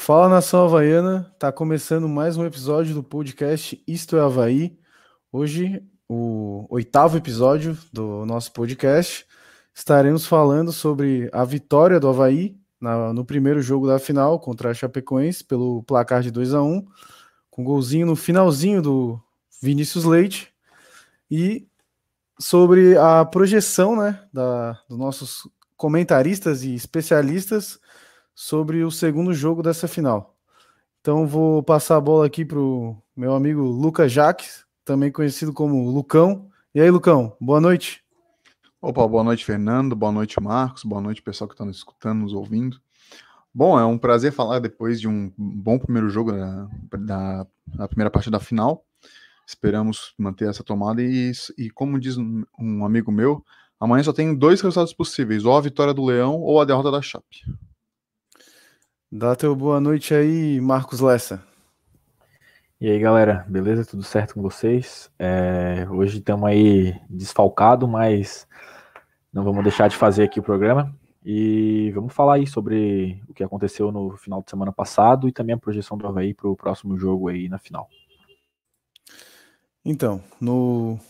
Fala nação havaiana, tá começando mais um episódio do podcast Isto é Havaí. Hoje, o oitavo episódio do nosso podcast. Estaremos falando sobre a vitória do Havaí na, no primeiro jogo da final contra a Chapecoense pelo placar de 2 a 1 com golzinho no finalzinho do Vinícius Leite. E sobre a projeção né, da, dos nossos comentaristas e especialistas sobre o segundo jogo dessa final. Então vou passar a bola aqui para o meu amigo Lucas Jaques, também conhecido como Lucão. E aí, Lucão, boa noite. Opa, boa noite, Fernando. Boa noite, Marcos. Boa noite, pessoal que está nos escutando, nos ouvindo. Bom, é um prazer falar depois de um bom primeiro jogo da, da, da primeira parte da final. Esperamos manter essa tomada e, e como diz um amigo meu, amanhã só tem dois resultados possíveis, ou a vitória do Leão ou a derrota da Chape. Dá teu boa noite aí, Marcos Lessa. E aí, galera, beleza? Tudo certo com vocês? É, hoje estamos aí desfalcado, mas não vamos deixar de fazer aqui o programa. E vamos falar aí sobre o que aconteceu no final de semana passado e também a projeção do Havaí para o próximo jogo aí na final. Então, no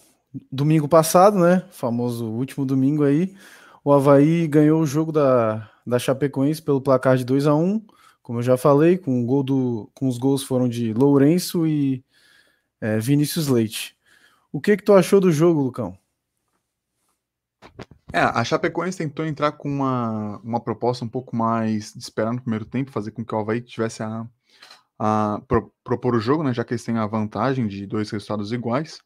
domingo passado, né, famoso último domingo aí, o Havaí ganhou o jogo da, da Chapecoense pelo placar de 2 a 1 como eu já falei, com, o gol do, com os gols foram de Lourenço e é, Vinícius Leite. O que que tu achou do jogo, Lucão? É, a Chapecoense tentou entrar com uma, uma proposta um pouco mais de esperar no primeiro tempo, fazer com que o Havaí tivesse a, a pro, propor o jogo, né, já que eles têm a vantagem de dois resultados iguais.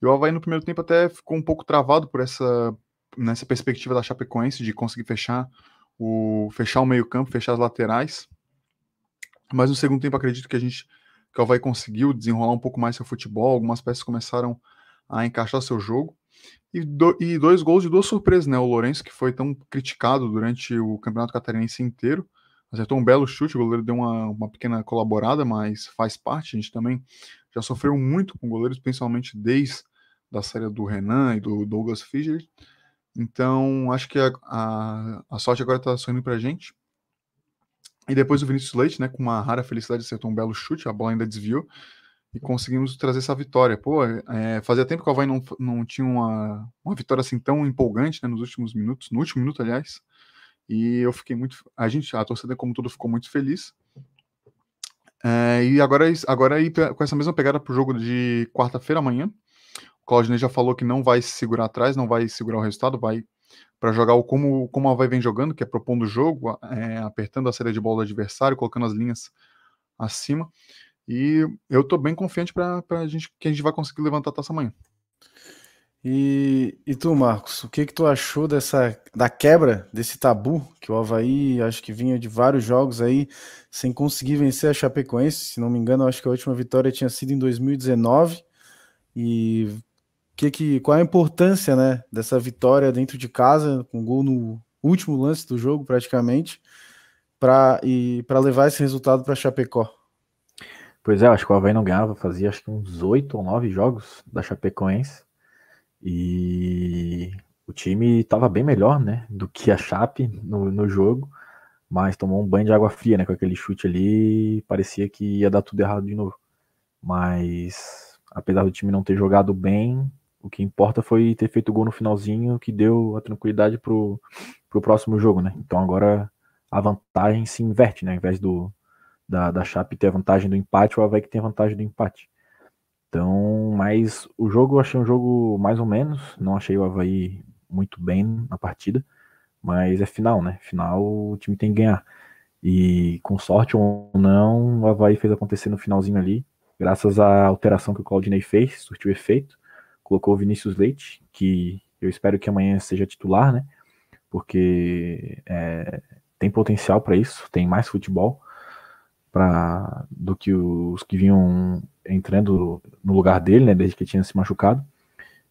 E o Havaí no primeiro tempo até ficou um pouco travado por essa nessa perspectiva da Chapecoense de conseguir fechar o fechar o meio-campo, fechar as laterais. Mas no segundo tempo acredito que a gente que o Havaí conseguiu desenrolar um pouco mais seu futebol, algumas peças começaram a encaixar seu jogo. E, do, e dois gols de duas surpresas, né? O Lourenço, que foi tão criticado durante o Campeonato Catarinense inteiro, acertou um belo chute, o goleiro deu uma, uma pequena colaborada, mas faz parte. A gente também já sofreu muito com goleiros, principalmente desde da série do Renan e do Douglas Fischer. Então, acho que a, a, a sorte agora está sorrindo para a gente. E depois o Vinícius Leite, né, com uma rara felicidade, acertou um belo chute, a bola ainda desviou, e conseguimos trazer essa vitória. Pô, é, fazia tempo que o Havaí não, não tinha uma, uma vitória assim tão empolgante né, nos últimos minutos, no último minuto, aliás. E eu fiquei muito. A gente, a torcida, como tudo, ficou muito feliz. É, e agora, agora aí, com essa mesma pegada para o jogo de quarta-feira amanhã, Claudinei já falou que não vai se segurar atrás, não vai segurar o resultado, vai para jogar o como, como a vai vem jogando, que é propondo o jogo, é, apertando a saída de bola do adversário, colocando as linhas acima. E eu estou bem confiante para a gente que a gente vai conseguir levantar a taça amanhã. E, e tu, Marcos, o que que tu achou dessa da quebra desse tabu que o Havaí acho que vinha de vários jogos aí sem conseguir vencer a Chapecoense, se não me engano, acho que a última vitória tinha sido em 2019 e que, que, qual a importância né, dessa vitória dentro de casa, com gol no último lance do jogo, praticamente, para levar esse resultado para Chapecó? Pois é, acho que o Havaí não ganhava, fazia acho que uns oito ou nove jogos da Chapecoense. E o time estava bem melhor, né, do que a Chape no, no jogo, mas tomou um banho de água fria, né, com aquele chute ali, parecia que ia dar tudo errado de novo. Mas apesar do time não ter jogado bem, o que importa foi ter feito o gol no finalzinho, que deu a tranquilidade pro, pro próximo jogo, né? Então agora a vantagem se inverte, né? Ao invés do, da, da Chape ter a vantagem do empate, o que tem a vantagem do empate. Então, mas o jogo eu achei um jogo mais ou menos, não achei o Havaí muito bem na partida, mas é final, né? Final o time tem que ganhar. E com sorte ou não, o Havaí fez acontecer no finalzinho ali, graças à alteração que o Claudinei fez, surtiu efeito colocou o Vinícius Leite, que eu espero que amanhã seja titular, né? Porque é, tem potencial para isso, tem mais futebol para do que os que vinham entrando no lugar dele, né? Desde que tinha se machucado.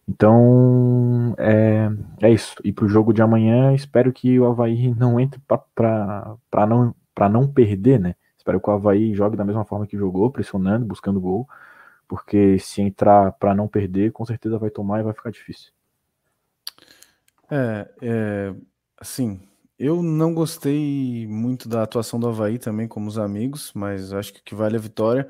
Então é, é isso. E para o jogo de amanhã, espero que o Havaí não entre para não, não perder, né? Espero que o Havaí jogue da mesma forma que jogou, pressionando, buscando gol porque se entrar para não perder, com certeza vai tomar e vai ficar difícil. É, é assim, Eu não gostei muito da atuação do Havaí também, como os amigos, mas acho que o que vale é a vitória.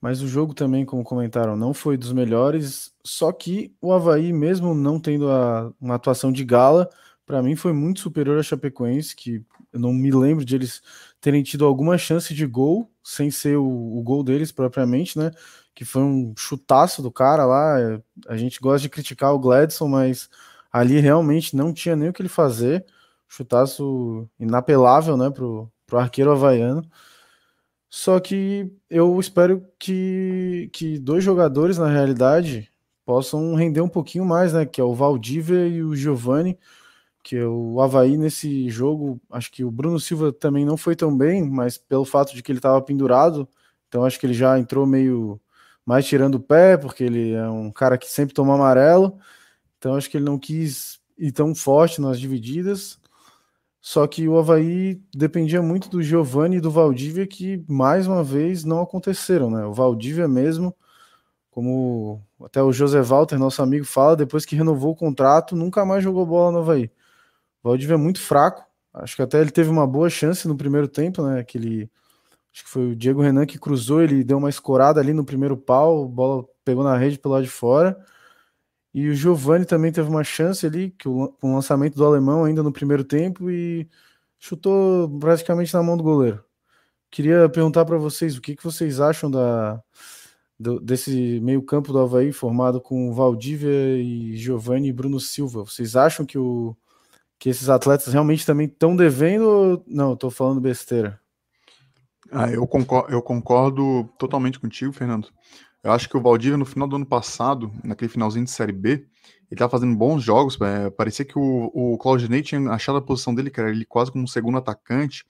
Mas o jogo também, como comentaram, não foi dos melhores. Só que o Havaí, mesmo não tendo a, uma atuação de gala, para mim foi muito superior a Chapecoense, que eu não me lembro de eles terem tido alguma chance de gol, sem ser o, o gol deles propriamente, né? Que foi um chutaço do cara lá. A gente gosta de criticar o Gladson, mas ali realmente não tinha nem o que ele fazer. Chutaço inapelável, né, pro, pro arqueiro havaiano. Só que eu espero que, que dois jogadores, na realidade, possam render um pouquinho mais, né? Que é o Valdívia e o Giovani. Que o Havaí nesse jogo, acho que o Bruno Silva também não foi tão bem, mas pelo fato de que ele estava pendurado, então acho que ele já entrou meio mais tirando o pé, porque ele é um cara que sempre toma amarelo. Então acho que ele não quis ir tão forte nas divididas. Só que o Havaí dependia muito do Giovanni e do Valdívia, que mais uma vez não aconteceram, né? O Valdívia mesmo, como até o José Walter, nosso amigo, fala, depois que renovou o contrato, nunca mais jogou bola no Havaí. O Valdívia é muito fraco. Acho que até ele teve uma boa chance no primeiro tempo, né? Aquele. Acho que foi o Diego Renan que cruzou, ele deu uma escorada ali no primeiro pau, a bola pegou na rede pelo lado de fora. E o Giovani também teve uma chance ali, que o, lançamento do alemão ainda no primeiro tempo e chutou praticamente na mão do goleiro. Queria perguntar para vocês o que, que vocês acham da, do, desse meio-campo do Havaí formado com Valdívia e Giovani e Bruno Silva. Vocês acham que, o, que esses atletas realmente também estão devendo ou não? Estou falando besteira. Ah, eu, concordo, eu concordo totalmente contigo, Fernando. Eu acho que o Valdívia, no final do ano passado, naquele finalzinho de Série B, ele tava fazendo bons jogos. É, parecia que o, o Claudinei tinha achado a posição dele, que era ele quase como um segundo atacante,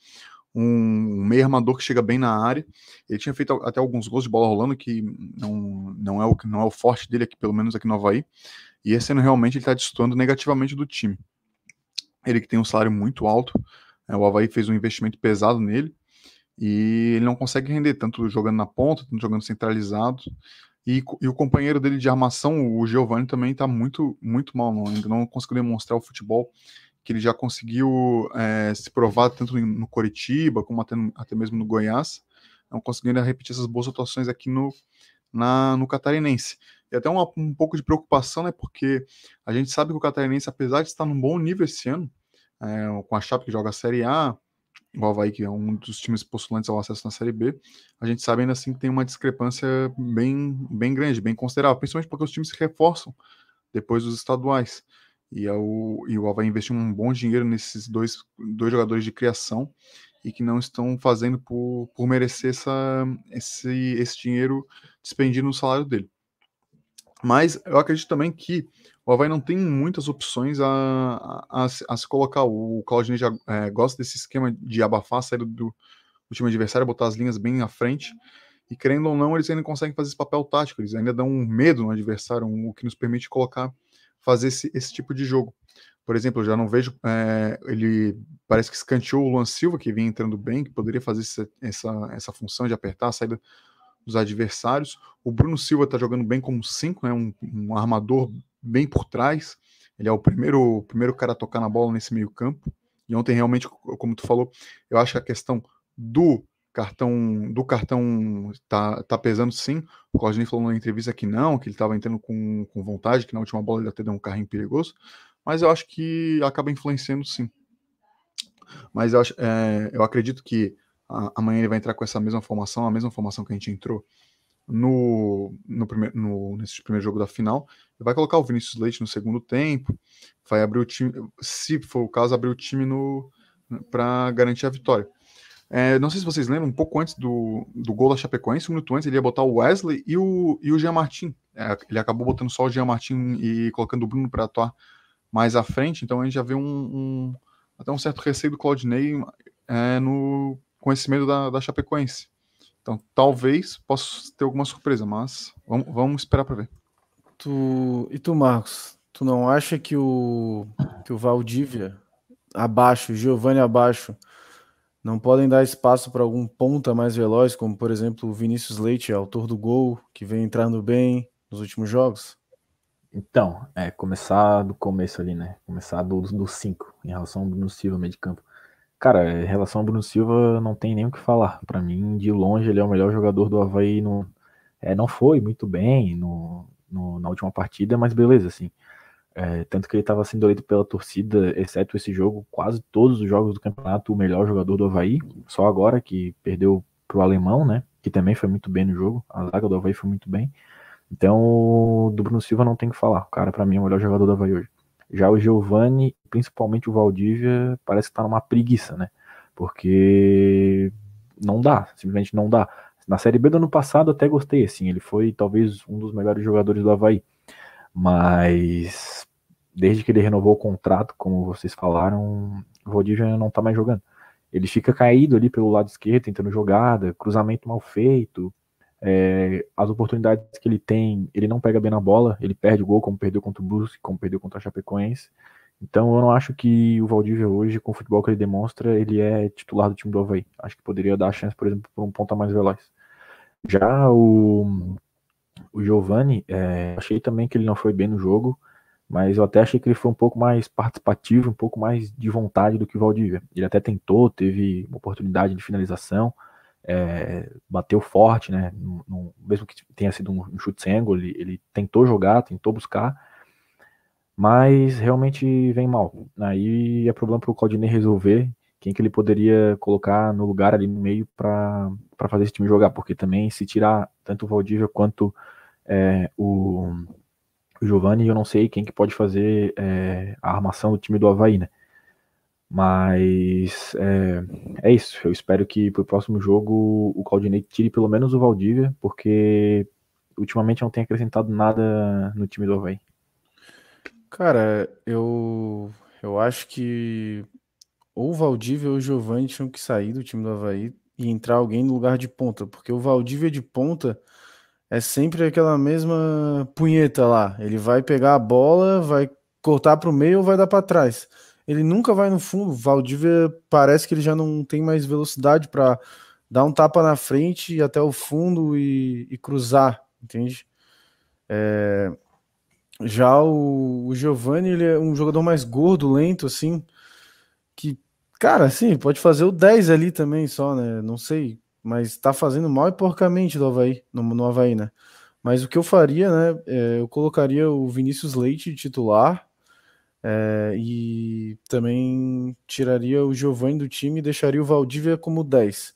um meio armador que chega bem na área. Ele tinha feito até alguns gols de bola rolando, que não, não, é, o, não é o forte dele aqui, pelo menos aqui no Havaí. E esse ano realmente ele está destoando negativamente do time. Ele que tem um salário muito alto, é, o Havaí fez um investimento pesado nele e ele não consegue render tanto jogando na ponta, tanto jogando centralizado. E, e o companheiro dele de armação, o Giovanni, também está muito, muito mal, não, ainda não conseguiu demonstrar o futebol que ele já conseguiu é, se provar tanto no Coritiba como até, até mesmo no Goiás, não conseguindo repetir essas boas atuações aqui no, na, no Catarinense. E até um, um pouco de preocupação, né, porque a gente sabe que o Catarinense, apesar de estar num bom nível esse ano, é, com a Chape que joga a Série A, o Havaí, que é um dos times postulantes ao acesso na Série B, a gente sabe ainda assim que tem uma discrepância bem, bem grande, bem considerável, principalmente porque os times se reforçam depois dos estaduais. E, é o, e o Havaí investiu um bom dinheiro nesses dois, dois jogadores de criação e que não estão fazendo por, por merecer essa, esse, esse dinheiro despendido no salário dele. Mas eu acredito também que o Havaí não tem muitas opções a, a, a se colocar. O Claudinei já é, gosta desse esquema de abafar a saída do, do, time adversário, botar as linhas bem à frente. E querendo ou não, eles ainda conseguem fazer esse papel tático, eles ainda dão um medo no adversário, um, o que nos permite colocar, fazer esse, esse tipo de jogo. Por exemplo, eu já não vejo. É, ele parece que escanteou o Luan Silva, que vinha entrando bem, que poderia fazer essa, essa, essa função de apertar a saída dos adversários. O Bruno Silva está jogando bem como 5, né, um, um armador bem por trás. Ele é o primeiro, o primeiro cara a tocar na bola nesse meio campo. E ontem realmente, como tu falou, eu acho que a questão do cartão do cartão tá, tá pesando sim. O Claudinei falou na entrevista que não, que ele estava entrando com, com vontade, que na última bola ele até deu um carrinho perigoso. Mas eu acho que acaba influenciando sim. Mas eu, acho, é, eu acredito que amanhã ele vai entrar com essa mesma formação, a mesma formação que a gente entrou no, no, primeiro, no nesse primeiro jogo da final. Vai colocar o Vinícius Leite no segundo tempo, vai abrir o time, se for o caso, abrir o time no para garantir a vitória. É, não sei se vocês lembram, um pouco antes do, do gol da Chapecoense, um minuto antes, ele ia botar o Wesley e o, e o Jean Martin. É, ele acabou botando só o Jean Martin e colocando o Bruno para atuar mais à frente, então a gente já vê um, um até um certo receio do Claudinei é, no, medo da, da Chapecoense. Então, talvez possa ter alguma surpresa, mas vamos, vamos esperar para ver. Tu, e tu, Marcos, tu não acha que o, que o Valdívia abaixo, o Giovanni abaixo, não podem dar espaço para algum ponta mais veloz, como por exemplo o Vinícius Leite, autor do gol, que vem entrando bem nos últimos jogos? Então, é começar do começo ali, né? Começar do 5 em relação ao Bruno Silva, meio de campo. Cara, em relação ao Bruno Silva, não tem nem o que falar. Para mim, de longe, ele é o melhor jogador do Havaí. No, é, não foi muito bem no, no, na última partida, mas beleza, assim. É, tanto que ele estava sendo eleito pela torcida, exceto esse jogo, quase todos os jogos do campeonato, o melhor jogador do Havaí. Só agora que perdeu pro alemão, né? Que também foi muito bem no jogo. A zaga do Havaí foi muito bem. Então, do Bruno Silva não tem que falar. O cara, para mim, é o melhor jogador do Havaí hoje. Já o Giovani, principalmente o Valdívia, parece que tá numa preguiça, né? Porque não dá, simplesmente não dá. Na Série B do ano passado até gostei, assim, ele foi talvez um dos melhores jogadores do Havaí. Mas desde que ele renovou o contrato, como vocês falaram, o Valdívia não tá mais jogando. Ele fica caído ali pelo lado esquerdo, tentando jogada, cruzamento mal feito, é, as oportunidades que ele tem, ele não pega bem na bola, ele perde o gol, como perdeu contra o Brusque, como perdeu contra a Chapecoense. Então eu não acho que o Valdívia hoje, com o futebol que ele demonstra, ele é titular do time do Havaí. Acho que poderia dar a chance, por exemplo, por um ponta mais veloz. Já o, o Giovani, é, achei também que ele não foi bem no jogo, mas eu até achei que ele foi um pouco mais participativo, um pouco mais de vontade do que o Valdívia. Ele até tentou, teve oportunidade de finalização, é, bateu forte, né? Mesmo que tenha sido um, chute sem ângulo, ele, ele, tentou jogar, tentou buscar, mas realmente vem mal. Aí é problema para o Claudinei resolver quem que ele poderia colocar no lugar ali no meio para fazer esse time jogar, porque também se tirar tanto o Valdívia quanto é, o, o Giovanni, eu não sei quem que pode fazer é, a armação do time do Havaí, né? Mas é, é isso. Eu espero que pro próximo jogo o Claudinei tire pelo menos o Valdívia, porque ultimamente não tem acrescentado nada no time do Havaí. Cara, eu, eu acho que ou o Valdívia ou o Giovanni tinham que sair do time do Havaí e entrar alguém no lugar de ponta, porque o Valdívia de ponta é sempre aquela mesma punheta lá. Ele vai pegar a bola, vai cortar para o meio ou vai dar para trás ele nunca vai no fundo. Valdívia parece que ele já não tem mais velocidade para dar um tapa na frente até o fundo e, e cruzar, entende? É, já o, o Giovanni, ele é um jogador mais gordo, lento, assim, que, cara, sim, pode fazer o 10 ali também só, né? Não sei, mas tá fazendo mal e porcamente do Havaí, no, no Havaí, né? Mas o que eu faria, né? É, eu colocaria o Vinícius Leite titular, é, e também tiraria o Giovanni do time e deixaria o Valdívia como 10.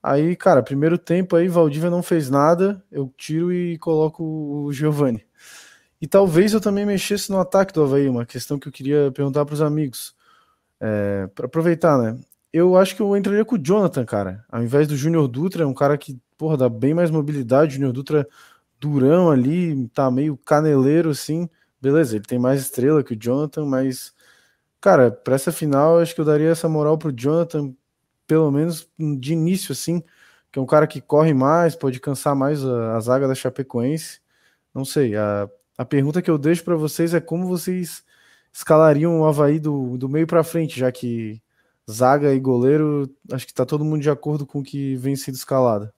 Aí, cara, primeiro tempo aí, Valdívia não fez nada, eu tiro e coloco o Giovanni. E talvez eu também mexesse no ataque do Havaí, uma questão que eu queria perguntar para os amigos. É, para aproveitar, né? Eu acho que eu entraria com o Jonathan, cara. Ao invés do Júnior Dutra, um cara que, porra, dá bem mais mobilidade. Júnior Dutra durão ali, tá meio caneleiro assim beleza, ele tem mais estrela que o Jonathan, mas, cara, para essa final, acho que eu daria essa moral pro Jonathan, pelo menos de início, assim, que é um cara que corre mais, pode cansar mais a, a zaga da Chapecoense. Não sei, a, a pergunta que eu deixo para vocês é como vocês escalariam o Havaí do, do meio para frente, já que zaga e goleiro, acho que tá todo mundo de acordo com o que vem sendo escalado.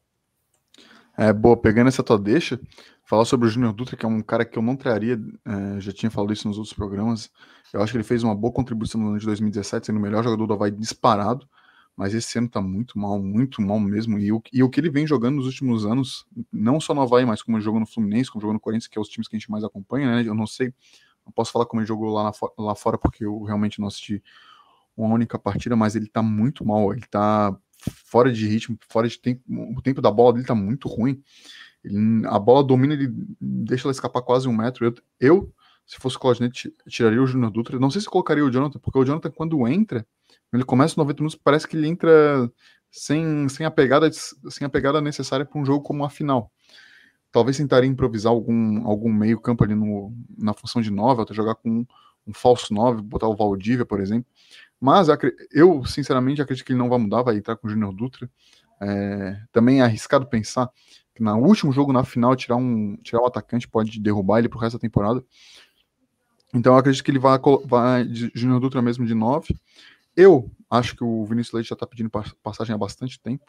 É, boa, pegando essa tua deixa, Falar sobre o Júnior Dutra, que é um cara que eu não traria, é, já tinha falado isso nos outros programas. Eu acho que ele fez uma boa contribuição no ano de 2017, sendo o melhor jogador do Havaí disparado, mas esse ano tá muito mal, muito mal mesmo. E o, e o que ele vem jogando nos últimos anos, não só no Havaí, mas como jogou no Fluminense, como jogou no Corinthians, que é os times que a gente mais acompanha, né? Eu não sei, não posso falar como ele jogou lá, lá fora, porque eu realmente não assisti uma única partida, mas ele tá muito mal, ele tá fora de ritmo, fora de tempo, o tempo da bola dele tá muito ruim. A bola domina, ele deixa ela escapar quase um metro. Eu, eu se fosse o Claudinei, tiraria o Júnior Dutra. Não sei se colocaria o Jonathan, porque o Jonathan, quando entra, ele começa 90 minutos, parece que ele entra sem, sem, a, pegada, sem a pegada necessária para um jogo como a final. Talvez tentaria improvisar algum, algum meio campo ali no, na função de 9, até jogar com um, um falso 9, botar o Valdívia, por exemplo. Mas eu, sinceramente, acredito que ele não vai mudar, vai entrar com o Júnior Dutra. É, também é arriscado pensar no último jogo, na final, tirar um, tirar um atacante pode derrubar ele pro resto da temporada. Então eu acredito que ele vai, vai Júnior Dutra mesmo de 9. Eu acho que o Vinícius Leite já está pedindo passagem há bastante tempo,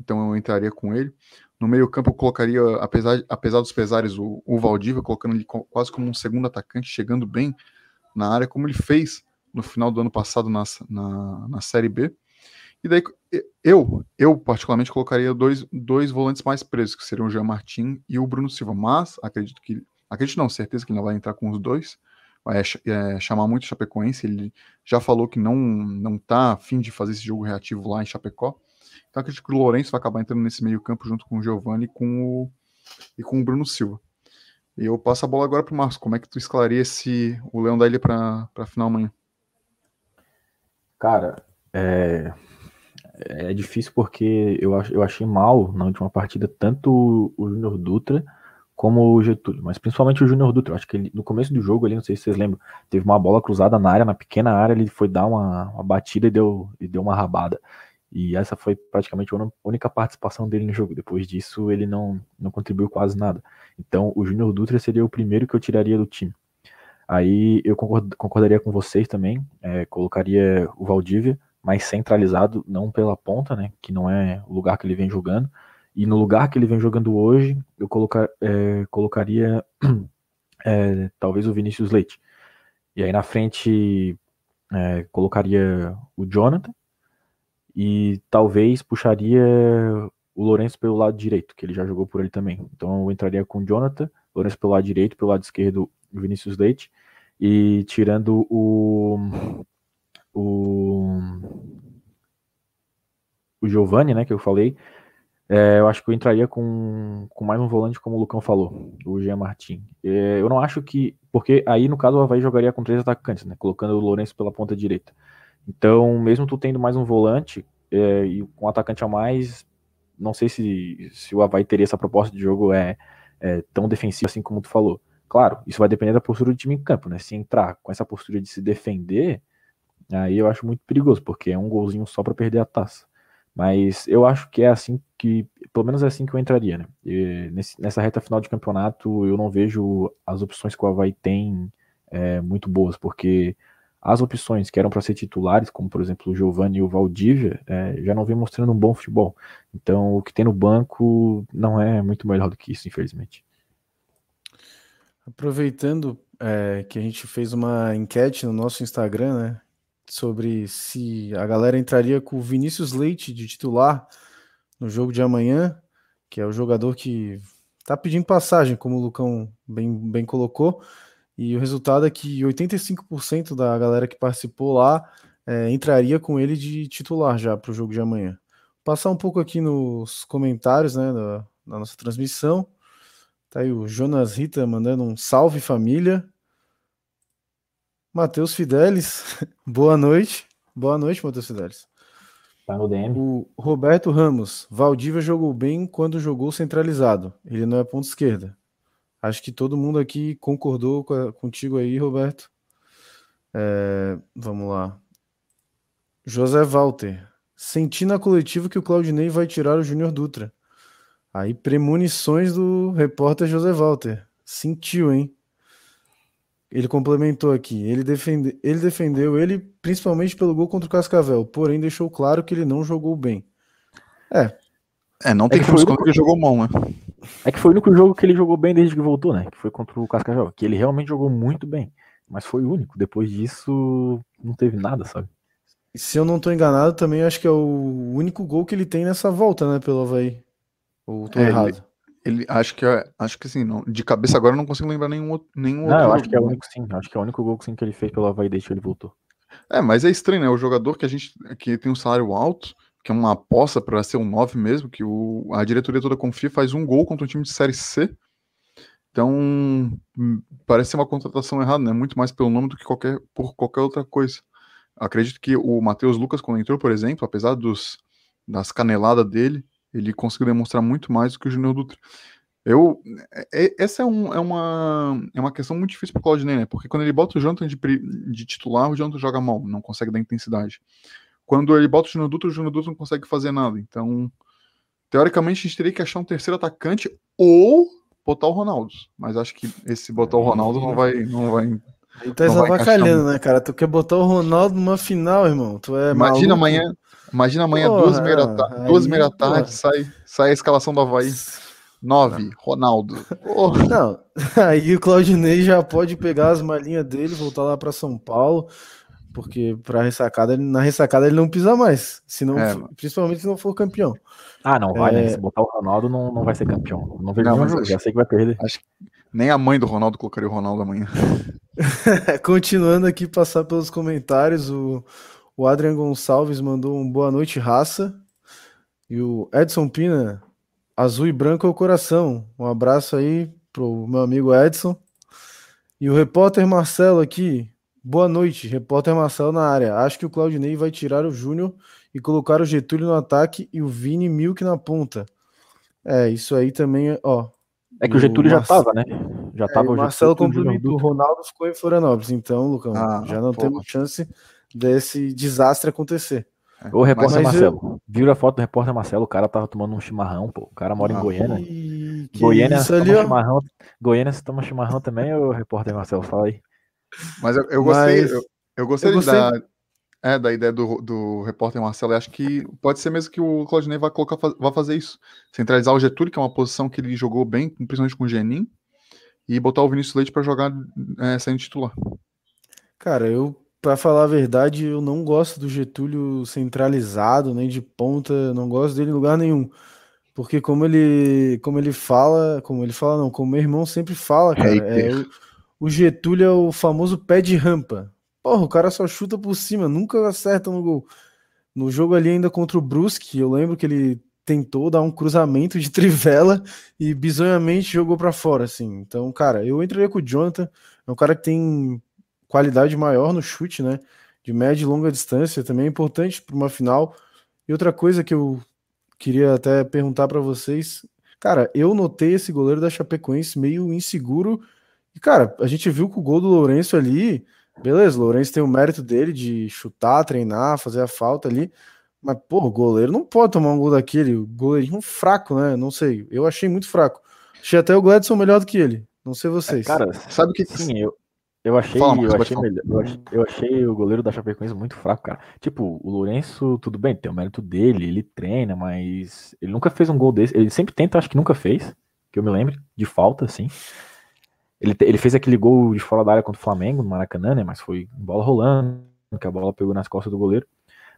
então eu entraria com ele. No meio campo eu colocaria, apesar, apesar dos pesares, o, o Valdívia, colocando ele quase como um segundo atacante, chegando bem na área, como ele fez no final do ano passado na, na, na Série B. E daí eu, eu particularmente colocaria dois, dois volantes mais presos, que seriam o Jean Martin e o Bruno Silva. Mas acredito que. Acredito não, certeza que ele não vai entrar com os dois. Vai é, chamar muito o Chapecoense. Ele já falou que não, não tá afim de fazer esse jogo reativo lá em Chapecó. Então acredito que o Lourenço vai acabar entrando nesse meio-campo junto com o Giovanni e com o, e com o Bruno Silva. E eu passo a bola agora para o Marcos. Como é que tu esclarece o Leão da Ilha para a final amanhã? Cara, é, é difícil porque eu, eu achei mal na última partida tanto o Júnior Dutra como o Getúlio, mas principalmente o Júnior Dutra. Acho que ele, no começo do jogo, ali, não sei se vocês lembram, teve uma bola cruzada na área, na pequena área, ele foi dar uma, uma batida e deu, e deu uma rabada. E essa foi praticamente a única participação dele no jogo. Depois disso, ele não, não contribuiu quase nada. Então, o Júnior Dutra seria o primeiro que eu tiraria do time. Aí eu concordaria com vocês também, é, colocaria o Valdívia mais centralizado, não pela ponta, né, que não é o lugar que ele vem jogando. E no lugar que ele vem jogando hoje, eu colocar, é, colocaria é, talvez o Vinícius Leite. E aí na frente é, colocaria o Jonathan e talvez puxaria o Lourenço pelo lado direito, que ele já jogou por ele também. Então eu entraria com o Jonathan, Lourenço pelo lado direito, pelo lado esquerdo Vinícius Leite e tirando o o o Giovanni, né, que eu falei, é, eu acho que eu entraria com, com mais um volante, como o Lucão falou, o Jean Martin. É, eu não acho que. Porque aí, no caso, o Havaí jogaria com três atacantes, né? Colocando o Lourenço pela ponta direita. Então, mesmo tu tendo mais um volante é, e com um atacante a mais, não sei se, se o Havaí teria essa proposta de jogo é, é tão defensiva assim como tu falou. Claro, isso vai depender da postura do time em campo, né? Se entrar com essa postura de se defender, aí eu acho muito perigoso, porque é um golzinho só para perder a taça. Mas eu acho que é assim que, pelo menos é assim que eu entraria, né? Nessa reta final de campeonato, eu não vejo as opções que o Havaí tem é, muito boas, porque as opções que eram para ser titulares, como por exemplo o Giovanni e o Valdívia, é, já não vem mostrando um bom futebol. Então o que tem no banco não é muito melhor do que isso, infelizmente. Aproveitando é, que a gente fez uma enquete no nosso Instagram, né, sobre se a galera entraria com o Vinícius Leite de titular no jogo de amanhã, que é o jogador que tá pedindo passagem, como o Lucão bem, bem colocou. E o resultado é que 85% da galera que participou lá é, entraria com ele de titular já para o jogo de amanhã. Passar um pouco aqui nos comentários né, da, da nossa transmissão. Tá aí o Jonas Rita mandando um salve família. Matheus Fidelis, boa noite. Boa noite, Matheus Fidelis. Tá no DM. O Roberto Ramos, Valdívia jogou bem quando jogou centralizado. Ele não é ponto esquerda. Acho que todo mundo aqui concordou com a, contigo aí, Roberto. É, vamos lá. José Walter. Senti na coletiva que o Claudinei vai tirar o Júnior Dutra. Aí, premonições do repórter José Walter. Sentiu, hein? Ele complementou aqui. Ele, defende, ele defendeu ele principalmente pelo gol contra o Cascavel, porém deixou claro que ele não jogou bem. É. É, não tem é que como esconder que ele jogou mal, né? É que foi o único jogo que ele jogou bem desde que voltou, né? Que foi contra o Cascavel. Que ele realmente jogou muito bem. Mas foi o único. Depois disso, não teve nada, sabe? Se eu não tô enganado, também acho que é o único gol que ele tem nessa volta, né, pelo Havaí. Ou tô é, errado? Ele, acho que é, acho que sim, não. De cabeça agora eu não consigo lembrar nenhum, nenhum não, outro. Acho que é o único sim. Acho que é o único gol sim, que ele fez pelo Havaí desde que ele voltou. É, mas é estranho, né? O jogador que a gente que tem um salário alto, que é uma aposta para ser um 9 mesmo, que o, a diretoria toda confia, faz um gol contra um time de Série C. Então, hum, parece ser uma contratação errada, né? Muito mais pelo nome do que qualquer, por qualquer outra coisa. Acredito que o Matheus Lucas, quando entrou, por exemplo, apesar dos, das caneladas dele, ele conseguiu demonstrar muito mais do que o Júnior Dutra. Eu, é, é, essa é, um, é, uma, é uma questão muito difícil para o Claudinei, né? Porque quando ele bota o Jonathan de, de titular, o Jonathan joga mal, não consegue dar intensidade. Quando ele bota o Júnior Dutra, o Júnior Dutra não consegue fazer nada. Então, teoricamente, a gente teria que achar um terceiro atacante ou botar o Ronaldo. Mas acho que esse botar o Ronaldo não vai. Não vai ele tá avacalhando, né, cara? Tu quer botar o Ronaldo numa final, irmão. Tu é imagina maluco. amanhã, imagina amanhã, porra, duas meia da, aí, duas meia da tarde, sai, sai a escalação do Havaí. Nove, Ronaldo. Porra. Não, aí o Claudinei já pode pegar as malinhas dele, voltar lá para São Paulo porque para ressacada, na ressacada ele não pisa mais, se não, é, principalmente se não for campeão. Ah, não vai, né? é... né? Se botar o Ronaldo, não, não vai ser campeão. Não vejo não, acho, já sei que vai perder. Acho que nem a mãe do Ronaldo colocaria o Ronaldo amanhã. Continuando aqui, passar pelos comentários, o, o Adrian Gonçalves mandou um boa noite, raça. E o Edson Pina, azul e branco é o coração. Um abraço aí pro meu amigo Edson. E o repórter Marcelo aqui, boa noite, repórter Marcelo na área. Acho que o Claudinei vai tirar o Júnior e colocar o Getúlio no ataque e o Vini Milk na ponta. É, isso aí também, ó. É que o Getúlio já tava, né? Já tava é, o Marcelo complementou, o Ronaldo ficou em Florianópolis. Então, Lucão, ah, já não temos chance desse desastre acontecer. O repórter Marcelo. Eu... Viu a foto do repórter Marcelo? O cara tava tomando um chimarrão, pô. O cara mora ah, em Goiânia. Que Goiânia, isso ali, chimarrão. Goiânia, você toma chimarrão também, o repórter Marcelo? Fala aí. Mas eu, eu gostei, Mas... Eu, eu, gostei, eu gostei da, é, da ideia do, do repórter Marcelo. Eu acho que pode ser mesmo que o Claudinei vai, colocar, vai fazer isso. Centralizar o Getúlio, que é uma posição que ele jogou bem, principalmente com o Genin, e botar o Vinícius Leite para jogar é, sendo titular. Cara, eu para falar a verdade, eu não gosto do Getúlio centralizado, nem de ponta, não gosto dele em lugar nenhum. Porque como ele, como ele fala, como ele fala não, como meu irmão sempre fala, cara, é, o, o, Getúlio é o famoso pé de rampa. Porra, o cara só chuta por cima, nunca acerta no gol. No jogo ali ainda contra o Brusque, eu lembro que ele tentou dar um cruzamento de trivela e bizonhamente jogou para fora, assim. Então, cara, eu entraria com o Jonathan, é um cara que tem qualidade maior no chute, né? De média e longa distância também é importante para uma final. E outra coisa que eu queria até perguntar para vocês, cara, eu notei esse goleiro da Chapecoense meio inseguro. E cara, a gente viu que o gol do Lourenço ali, beleza, o Lourenço tem o mérito dele de chutar, treinar, fazer a falta ali. Mas, pô, o goleiro não pode tomar um gol daquele. O goleirinho fraco, né? Não sei. Eu achei muito fraco. Achei até o Gladson melhor do que ele. Não sei vocês. É, cara, sabe o que. Sim, eu, eu achei, Fala, eu, achei melhor, eu, achei, eu achei o goleiro da Chapecoense muito fraco, cara. Tipo, o Lourenço, tudo bem, tem o mérito dele, ele treina, mas ele nunca fez um gol desse. Ele sempre tenta, acho que nunca fez, que eu me lembre, de falta, assim. Ele, ele fez aquele gol de fora da área contra o Flamengo, no Maracanã, né? Mas foi bola rolando, que a bola pegou nas costas do goleiro.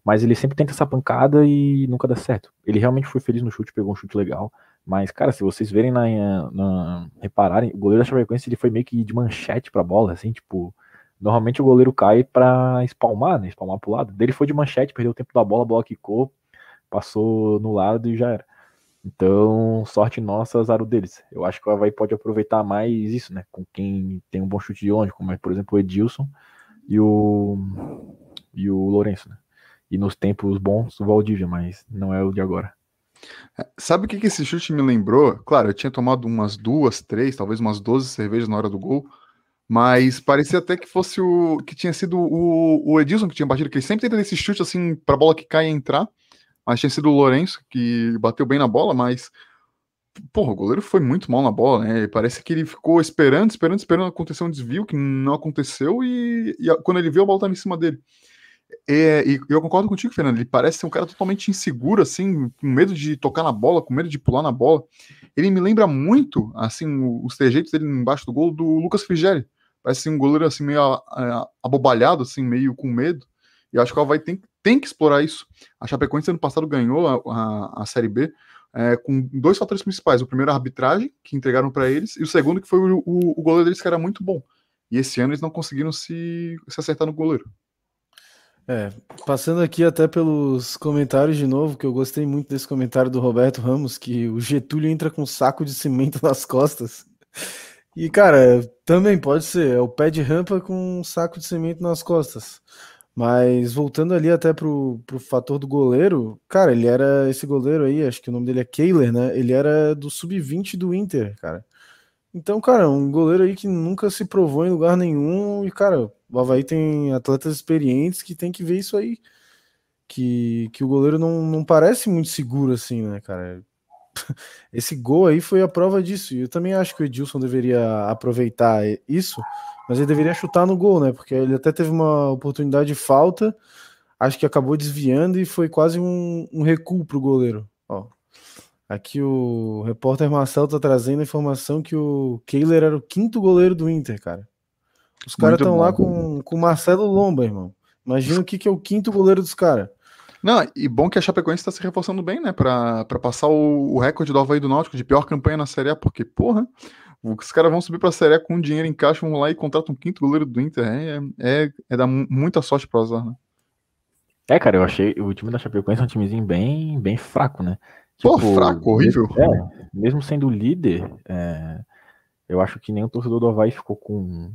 Mas ele sempre tenta essa pancada e nunca dá certo. Ele realmente foi feliz no chute, pegou um chute legal. Mas, cara, se vocês verem na, na repararem, o goleiro da Chapecoense ele foi meio que de manchete pra bola, assim, tipo, normalmente o goleiro cai pra espalmar, né, espalmar pro lado. Dele foi de manchete, perdeu o tempo da bola, a bola quicou, passou no lado e já era. Então, sorte nossa, azar deles. Eu acho que o Havaí pode aproveitar mais isso, né, com quem tem um bom chute de onde, como é, por exemplo, o Edilson e o, e o Lourenço, né. E nos tempos bons, o Valdívia, mas não é o de agora. Sabe o que, que esse chute me lembrou? Claro, eu tinha tomado umas duas, três, talvez umas 12 cervejas na hora do gol, mas parecia até que fosse o. que tinha sido o, o Edilson que tinha batido, que ele sempre tenta esse chute assim pra bola que cai e entrar, mas tinha sido o Lourenço que bateu bem na bola, mas. Porra, o goleiro foi muito mal na bola, né? Parece que ele ficou esperando, esperando, esperando acontecer um desvio que não aconteceu e, e quando ele viu a bola tava em cima dele. É, e eu concordo contigo, Fernando. Ele parece ser um cara totalmente inseguro, assim, com medo de tocar na bola, com medo de pular na bola. Ele me lembra muito, assim, os trejeitos dele embaixo do gol do Lucas Frigeri. Parece um goleiro assim meio abobalhado, assim, meio com medo. E acho que o Havaí tem, tem que explorar isso. A Chapecoense ano passado ganhou a, a, a Série B é, com dois fatores principais. O primeiro, a arbitragem, que entregaram para eles, e o segundo, que foi o, o, o goleiro deles, que era muito bom. E esse ano eles não conseguiram se, se acertar no goleiro. É, passando aqui até pelos comentários de novo, que eu gostei muito desse comentário do Roberto Ramos, que o Getúlio entra com um saco de cimento nas costas. E, cara, também pode ser, é o pé de rampa com um saco de cimento nas costas. Mas voltando ali até pro, pro fator do goleiro, cara, ele era esse goleiro aí, acho que o nome dele é Kehler, né? Ele era do sub-20 do Inter, cara. Então, cara, um goleiro aí que nunca se provou em lugar nenhum e, cara, o Havaí tem atletas experientes que tem que ver isso aí. Que, que o goleiro não, não parece muito seguro assim, né, cara? Esse gol aí foi a prova disso. E eu também acho que o Edilson deveria aproveitar isso, mas ele deveria chutar no gol, né? Porque ele até teve uma oportunidade de falta, acho que acabou desviando e foi quase um, um recuo pro goleiro. Ó, aqui o repórter Marcelo tá trazendo a informação que o Kehler era o quinto goleiro do Inter, cara. Os caras estão lá com, com Marcelo Lomba, irmão. Imagina o que, que é o quinto goleiro dos caras. Não, e bom que a Chapecoense está se reforçando bem, né? Pra, pra passar o, o recorde do Havaí do Náutico de pior campanha na Série A, porque, porra, os caras vão subir pra Série A com dinheiro em caixa, vão lá e contratam um quinto goleiro do Inter. É, é, é dar muita sorte pro azar, né? É, cara, eu achei o time da Chapecoense é um timezinho bem, bem fraco, né? Pô, tipo, fraco, horrível. É, mesmo sendo líder, é, eu acho que nem o torcedor do Havaí ficou com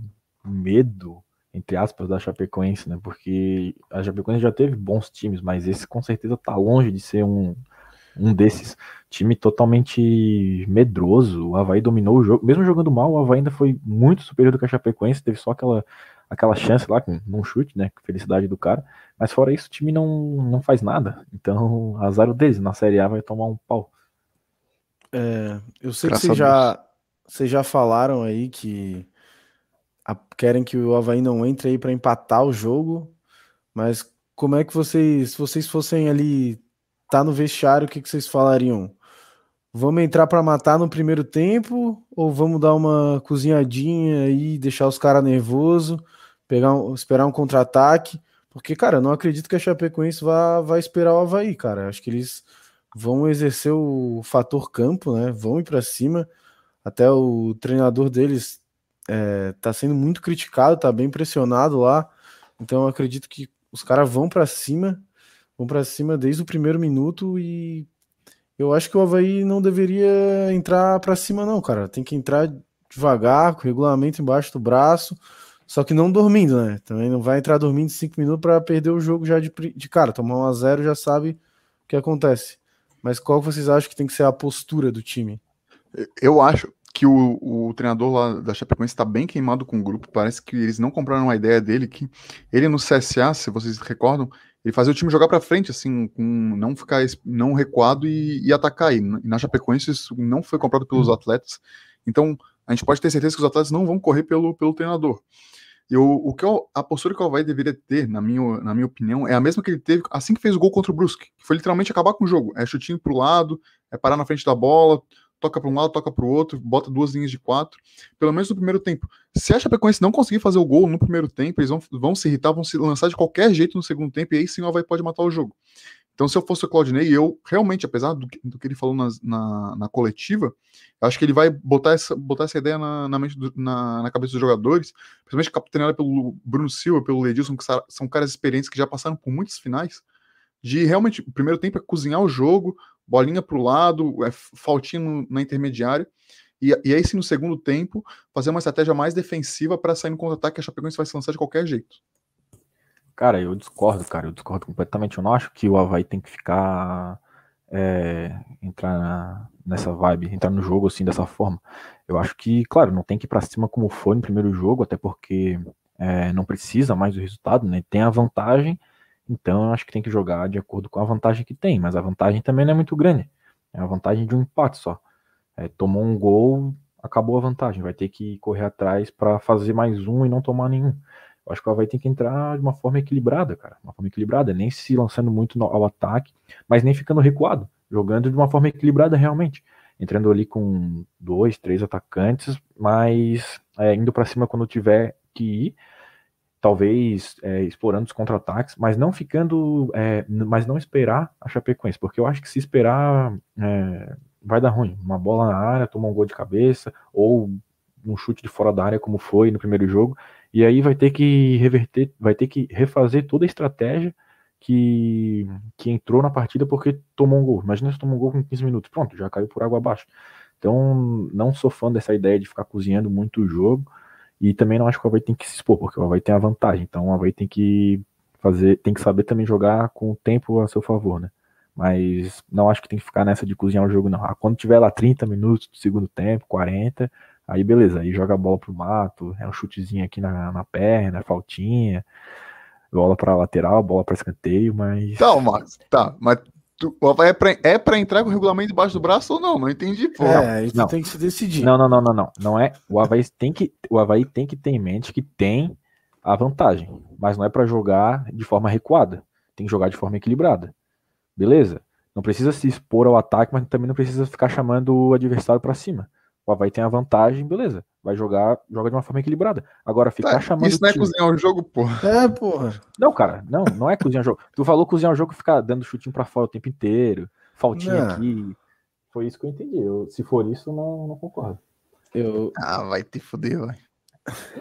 medo entre aspas, da Chapecoense, né? Porque a Chapecoense já teve bons times, mas esse com certeza tá longe de ser um, um desses. Time totalmente medroso. O Havaí dominou o jogo. Mesmo jogando mal, o Havaí ainda foi muito superior do que a Chapecoense. Teve só aquela, aquela chance lá, num chute, né? Felicidade do cara. Mas fora isso, o time não, não faz nada. Então, azar deles. Na Série A vai tomar um pau. É, eu sei Graças que vocês já, vocês já falaram aí que querem que o Havaí não entre aí para empatar o jogo, mas como é que vocês, se vocês fossem ali, tá no vestiário, o que, que vocês falariam? Vamos entrar para matar no primeiro tempo ou vamos dar uma cozinhadinha aí, deixar os caras nervosos, pegar, esperar um contra-ataque? Porque, cara, não acredito que a Chapecoense vá, vá esperar o Havaí, cara. Acho que eles vão exercer o fator campo, né? Vão ir para cima. Até o treinador deles é, tá sendo muito criticado, tá bem pressionado lá. Então acredito que os caras vão para cima, vão para cima desde o primeiro minuto e eu acho que o Havaí não deveria entrar para cima não, cara. Tem que entrar devagar, com o regulamento embaixo do braço, só que não dormindo, né? Também não vai entrar dormindo cinco minutos para perder o jogo já de, de cara. Tomar um a zero já sabe o que acontece. Mas qual vocês acham que tem que ser a postura do time? Eu acho, que o, o treinador lá da Chapecoense está bem queimado com o grupo. Parece que eles não compraram a ideia dele que ele no CSA, se vocês recordam, ele fazia o time jogar para frente, assim, com não ficar não recuado e, e atacar. E na Chapecoense isso não foi comprado pelos hum. atletas. Então a gente pode ter certeza que os atletas não vão correr pelo, pelo treinador. E o, o que eu, a postura que o Havaí deveria ter, na minha, na minha opinião, é a mesma que ele teve assim que fez o gol contra o Brusque, que foi literalmente acabar com o jogo. É chutinho pro lado, é parar na frente da bola, toca para um lado, toca para o outro, bota duas linhas de quatro, pelo menos no primeiro tempo. Se a Chapecoense não conseguir fazer o gol no primeiro tempo, eles vão, vão se irritar, vão se lançar de qualquer jeito no segundo tempo, e aí sim o Havaí pode matar o jogo. Então, se eu fosse o Claudinei, eu realmente, apesar do que, do que ele falou na, na, na, coletiva, acho que ele vai botar essa, botar essa ideia na, na, mente do, na, na cabeça dos jogadores, principalmente capitaneada pelo Bruno Silva, pelo Ledilson, que são caras experientes que já passaram por muitas finais, de realmente, o primeiro tempo é cozinhar o jogo, bolinha para o lado, é, faltinho na intermediária. E, e aí, sim, no segundo tempo, fazer uma estratégia mais defensiva para sair no contra-ataque que a Chapecoense vai se lançar de qualquer jeito. Cara, eu discordo, cara. Eu discordo completamente. Eu não acho que o Havaí tem que ficar. É, entrar na, nessa vibe, entrar no jogo assim dessa forma. Eu acho que, claro, não tem que ir para cima como foi no primeiro jogo, até porque é, não precisa mais do resultado, né? Tem a vantagem então eu acho que tem que jogar de acordo com a vantagem que tem, mas a vantagem também não é muito grande. É a vantagem de um empate só. É, tomou um gol, acabou a vantagem. Vai ter que correr atrás para fazer mais um e não tomar nenhum. Eu acho que ela vai ter que entrar de uma forma equilibrada, cara. Uma forma equilibrada, nem se lançando muito ao ataque, mas nem ficando recuado. Jogando de uma forma equilibrada realmente. Entrando ali com dois, três atacantes, mas é, indo para cima quando tiver que ir talvez é, explorando os contra-ataques, mas não ficando, é, mas não esperar a Chapecoense, porque eu acho que se esperar é, vai dar ruim. Uma bola na área, tomar um gol de cabeça, ou um chute de fora da área, como foi no primeiro jogo, e aí vai ter que reverter, vai ter que refazer toda a estratégia que, que entrou na partida porque tomou um gol. Imagina se tomou um gol com 15 minutos, pronto, já caiu por água abaixo. Então, não sou fã dessa ideia de ficar cozinhando muito o jogo. E também não acho que o Havaí tem que se expor, porque o Havaí tem a vantagem. Então o Havaí tem que fazer, tem que saber também jogar com o tempo a seu favor, né? Mas não acho que tem que ficar nessa de cozinhar o jogo, não. Ah, quando tiver lá 30 minutos do segundo tempo, 40, aí beleza, aí joga a bola pro mato, é um chutezinho aqui na, na perna, faltinha, bola para lateral, bola para escanteio, mas. Tá, Marcos, tá, mas é pra, é pra entrar com o regulamento debaixo do braço ou não? Não entendi, pô. É, isso não. tem que se decidir. Não, não, não, não, não. Não é. O Havaí tem que, o Havaí tem que ter em mente que tem a vantagem, mas não é para jogar de forma recuada. Tem que jogar de forma equilibrada. Beleza? Não precisa se expor ao ataque, mas também não precisa ficar chamando o adversário para cima. O Havaí tem a vantagem, beleza. Vai jogar, joga de uma forma equilibrada. Agora ficar tá, chamando. Isso não é cozinhar o jogo, porra. É, porra. Não, cara, não, não é cozinhar o jogo. Tu falou cozinhar o jogo ficar dando chutinho pra fora o tempo inteiro, faltinha não. aqui. Foi isso que eu entendi. Eu, se for isso, não, não concordo. Eu... Ah, vai te fuder, vai.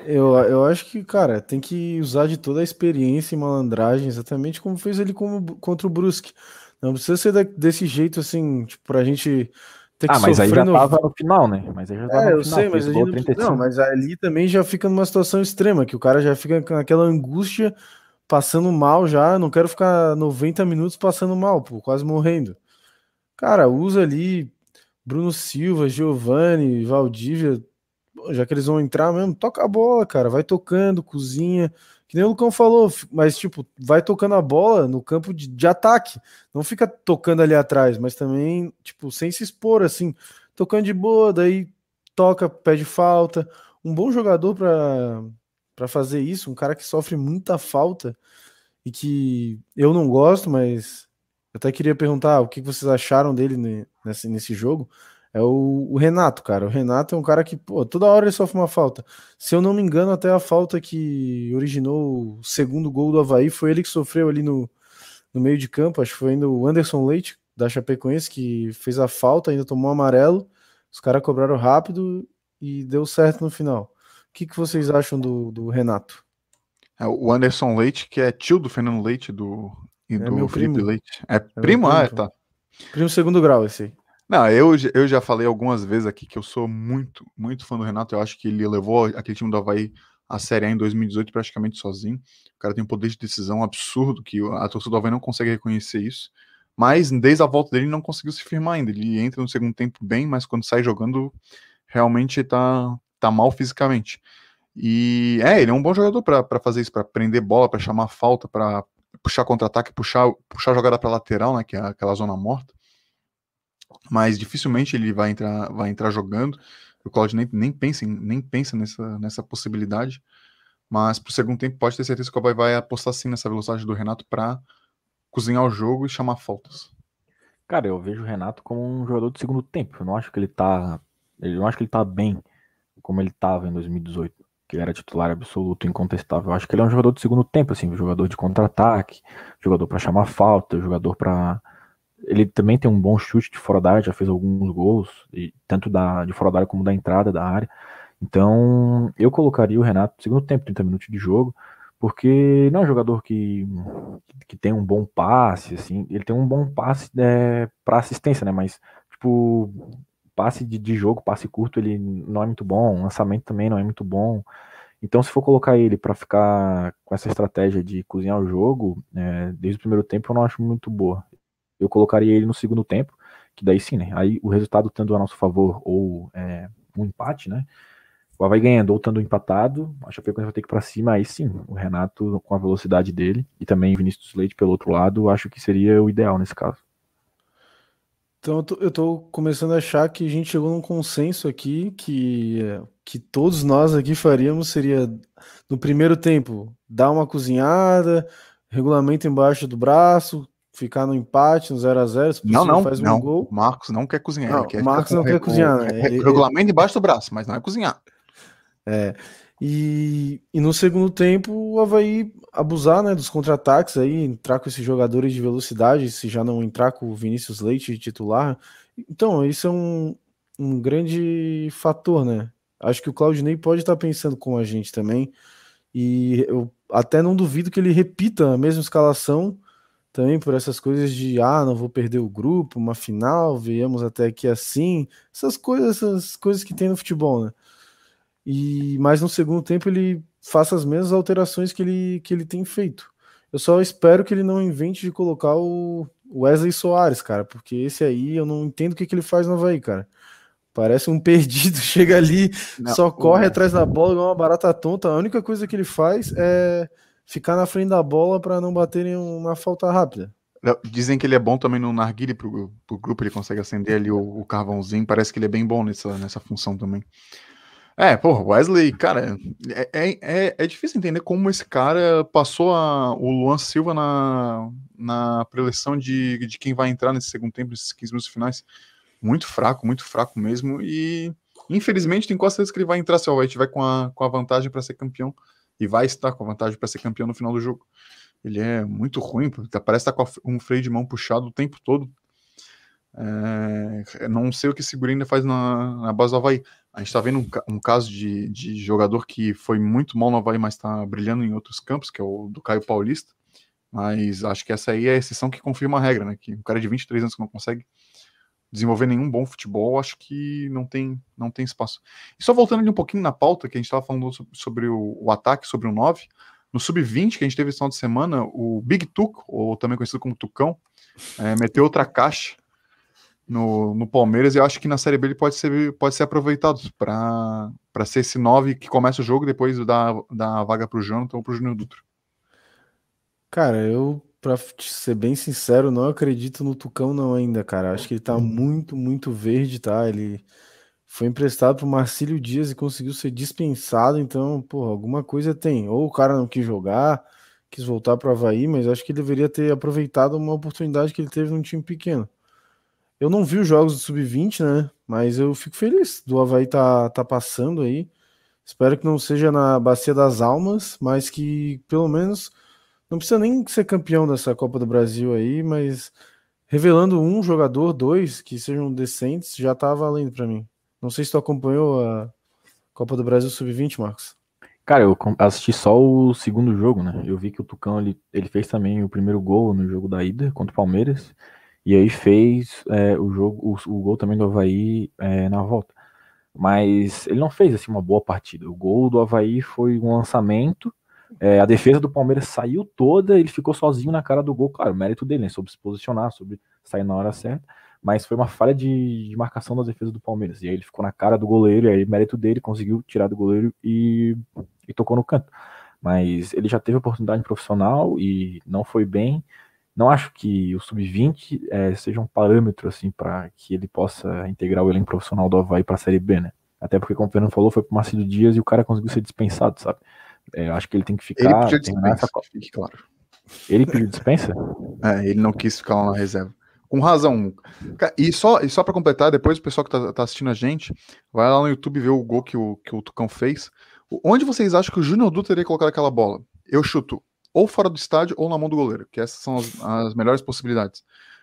Eu, eu acho que, cara, tem que usar de toda a experiência e malandragem, exatamente como fez ele como, contra o Brusque. Não precisa ser desse jeito, assim, tipo, pra gente ter que ah, mas aí já no... tava no final, né? Mas aí já tava é, no eu final, sei, mas a gente não... não, mas ali também já fica numa situação extrema, que o cara já fica com aquela angústia, passando mal já, não quero ficar 90 minutos passando mal, pô, quase morrendo. Cara, usa ali Bruno Silva, Giovanni, Valdívia, já que eles vão entrar mesmo, toca a bola, cara, vai tocando, cozinha, que nem o Lucão falou, mas tipo, vai tocando a bola no campo de, de, ataque, não fica tocando ali atrás, mas também, tipo, sem se expor, assim, tocando de boa, daí toca, pede falta. Um bom jogador para fazer isso, um cara que sofre muita falta e que eu não gosto, mas até queria perguntar o que vocês acharam dele nesse, nesse jogo é o, o, Renato, cara. O Renato é um cara que, pô, toda hora ele sofre uma falta. Se eu não me engano, até a falta que originou o segundo gol do Havaí foi ele que sofreu ali no, no meio de campo. Acho que foi ainda o Anderson Leite, da Chapecoense, que fez a falta, ainda tomou um amarelo. Os caras cobraram rápido e deu certo no final. O que, que vocês acham do, do Renato? É, o Anderson Leite, que é tio do Fernando Leite do, e é do Felipe primo. Leite. É, é primo, ah, tá. Primo segundo grau, esse aí. Não, eu, eu já falei algumas vezes aqui que eu sou muito, muito fã do Renato. Eu acho que ele levou aquele time do Havaí a Série A em 2018 praticamente sozinho. O cara tem um poder de decisão absurdo que a torcida do Havaí não consegue reconhecer isso. Mas desde a volta dele não conseguiu se firmar ainda. Ele entra no segundo tempo bem, mas quando sai jogando realmente tá, tá mal fisicamente. E é, ele é um bom jogador para fazer isso, para prender bola, para chamar falta, para puxar contra-ataque, puxar, puxar jogada para lateral, né, que é aquela zona morta mas dificilmente ele vai entrar, vai entrar jogando. O Claudio nem, nem, pensa, nem pensa nessa, nessa possibilidade. Mas pro segundo tempo pode ter certeza que o Havaí vai apostar sim nessa velocidade do Renato para cozinhar o jogo e chamar faltas. Cara, eu vejo o Renato como um jogador de segundo tempo. Eu não acho que ele tá. Eu não acho que ele tá bem como ele tava em 2018. Que ele era titular absoluto, incontestável. Eu acho que ele é um jogador de segundo tempo, assim, jogador de contra-ataque, jogador para chamar falta, jogador para ele também tem um bom chute de fora da área, já fez alguns gols, e, tanto da, de fora da área como da entrada da área. Então, eu colocaria o Renato no segundo tempo, 30 minutos de jogo, porque não é um jogador que, que tem um bom passe, assim, ele tem um bom passe é, para assistência, né? Mas, tipo, passe de, de jogo, passe curto, ele não é muito bom, lançamento também não é muito bom. Então, se for colocar ele para ficar com essa estratégia de cozinhar o jogo, é, desde o primeiro tempo, eu não acho muito boa eu colocaria ele no segundo tempo, que daí sim, né? Aí o resultado estando a nosso favor ou é, um empate, né? O vai ganhando ou estando empatado, a Chapecoense vai ter que ir para cima, aí sim, o Renato com a velocidade dele e também Vinícius Leite pelo outro lado, acho que seria o ideal nesse caso. Então eu tô, começando a achar que a gente chegou num consenso aqui que, que todos nós aqui faríamos seria no primeiro tempo dar uma cozinhada, regulamento embaixo do braço, ficar no empate, no 0x0, não, não, faz um não. gol. Marcos não quer cozinhar. Não, quer Marcos não quer cozinhar. Né? Ele, regulamento embaixo do braço, mas não é cozinhar. É. E, e no segundo tempo, o Havaí abusar né, dos contra-ataques aí, entrar com esses jogadores de velocidade, se já não entrar com o Vinícius Leite titular. Então, isso é um, um grande fator, né? Acho que o Claudinei pode estar pensando com a gente também. E eu até não duvido que ele repita a mesma escalação também por essas coisas de ah, não vou perder o grupo, uma final, viemos até aqui assim, essas coisas, essas coisas que tem no futebol, né? E mas no segundo tempo ele faça as mesmas alterações que ele, que ele tem feito. Eu só espero que ele não invente de colocar o Wesley Soares, cara, porque esse aí eu não entendo o que, que ele faz no Havaí, cara. Parece um perdido, chega ali, não, só corre atrás da bola, igual uma barata tonta. A única coisa que ele faz é ficar na frente da bola para não baterem uma falta rápida. Dizem que ele é bom também no narguile pro, pro grupo, ele consegue acender ali o, o, carvãozinho, parece que ele é bem bom nessa, nessa função também. É, pô, Wesley, cara, é, é, é, é difícil entender como esse cara passou a, o Luan Silva na, na preleção de, de quem vai entrar nesse segundo tempo, nesses 15 minutos finais. Muito fraco, muito fraco mesmo, e Infelizmente, tem quase certeza que ele vai entrar se o Havaí tiver com a, com a vantagem para ser campeão. E vai estar com vantagem para ser campeão no final do jogo. Ele é muito ruim, parece estar com um freio de mão puxado o tempo todo. É, não sei o que esse Guri ainda faz na, na base do Havaí. A gente está vendo um, um caso de, de, jogador que foi muito mal no Havaí, mas está brilhando em outros campos, que é o do Caio Paulista. Mas acho que essa aí é a exceção que confirma a regra, né? Que um cara de 23 anos que não consegue desenvolver nenhum bom futebol, acho que não tem, não tem espaço. E só voltando ali um pouquinho na pauta, que a gente estava falando sobre, o, o, ataque, sobre o 9, no sub-20 que a gente teve esse final de semana, o Big Tuc, ou também conhecido como Tucão, é, meteu outra caixa no, no Palmeiras e eu acho que na Série B ele pode ser, pode ser aproveitado para ser esse 9 que começa o jogo depois da, da vaga para o Jonathan ou para o Júnior Dutra. Cara, eu, pra ser bem sincero, não acredito no Tucão não ainda, cara. Acho que ele tá muito, muito verde, tá? Ele foi emprestado pro Marcílio Dias e conseguiu ser dispensado, então, pô, alguma coisa tem. Ou o cara não quis jogar, quis voltar pro Havaí, mas acho que ele deveria ter aproveitado uma oportunidade que ele teve num time pequeno. Eu não vi os jogos do Sub-20, né? Mas eu fico feliz do Havaí tá, tá passando aí. Espero que não seja na Bacia das Almas, mas que pelo menos não precisa nem ser campeão dessa Copa do Brasil aí, mas revelando um jogador, dois que sejam decentes, já tá valendo para mim. Não sei se tu acompanhou a Copa do Brasil Sub-20, Marcos. Cara, eu assisti só o segundo jogo, né? Eu vi que o Tucão ele, ele fez também o primeiro gol no jogo da ida contra o Palmeiras. E aí fez é, o jogo, o, o, gol também do Havaí é, na volta. Mas ele não fez assim uma boa partida. O gol do Havaí foi um lançamento é, a defesa do Palmeiras saiu toda, ele ficou sozinho na cara do gol. Claro, mérito dele, né? Sobre se posicionar, sobre sair na hora certa. Mas foi uma falha de, de, marcação da defesa do Palmeiras. E aí ele ficou na cara do goleiro, e aí mérito dele, conseguiu tirar do goleiro e, e tocou no canto. Mas ele já teve oportunidade profissional e não foi bem. Não acho que o sub-20 é, seja um parâmetro assim para que ele possa integrar o elenco profissional do Havaí para a Série B, né? Até porque, como o Fernando falou, foi pro Marcelo Dias e o cara conseguiu ser dispensado, sabe? É, eu acho que ele tem que ficar. Ele pediu dispensa, fique claro. Ele pediu dispensa? É, ele não quis ficar lá na reserva. Com razão. E só, e só para completar, depois o pessoal que tá, tá, assistindo a gente, vai lá no YouTube ver o gol que o, que o Tucão fez. Onde vocês acham que o Júnior Dutra teria colocado aquela bola? Eu chuto ou fora do estádio ou na mão do goleiro, que essas são as, as melhores possibilidades.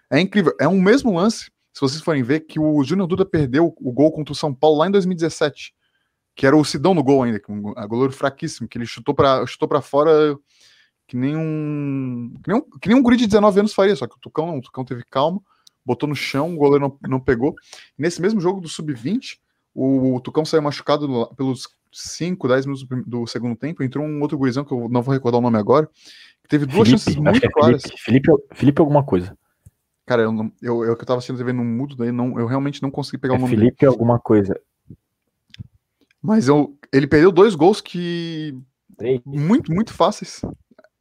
É incrível. É um mesmo lance, se vocês forem ver, que o Júnior Duda perdeu o gol contra o São Paulo lá em 2017 que era o Sidão no gol ainda, um goleiro fraquíssimo, que ele chutou para chutou para fora que nem um que nem um, que nem um guri de 19 anos faria, só que o Tucão não, o Tucão teve calma, botou no chão, o goleiro não, não pegou. E nesse mesmo jogo do sub-20, o, o, Tucão saiu machucado pelos 5, 10 minutos do segundo tempo, entrou um outro gurizão que eu não vou recordar o nome agora, que teve duas Felipe, chances muito é claras. Felipe, Felipe, alguma coisa. Cara, eu, não, eu, eu que eu tava assistindo TV no mudo, daí não, eu realmente não consegui pegar é o nome Felipe dele. alguma coisa. Mas eu, ele perdeu dois gols que. Três. Muito, muito fáceis.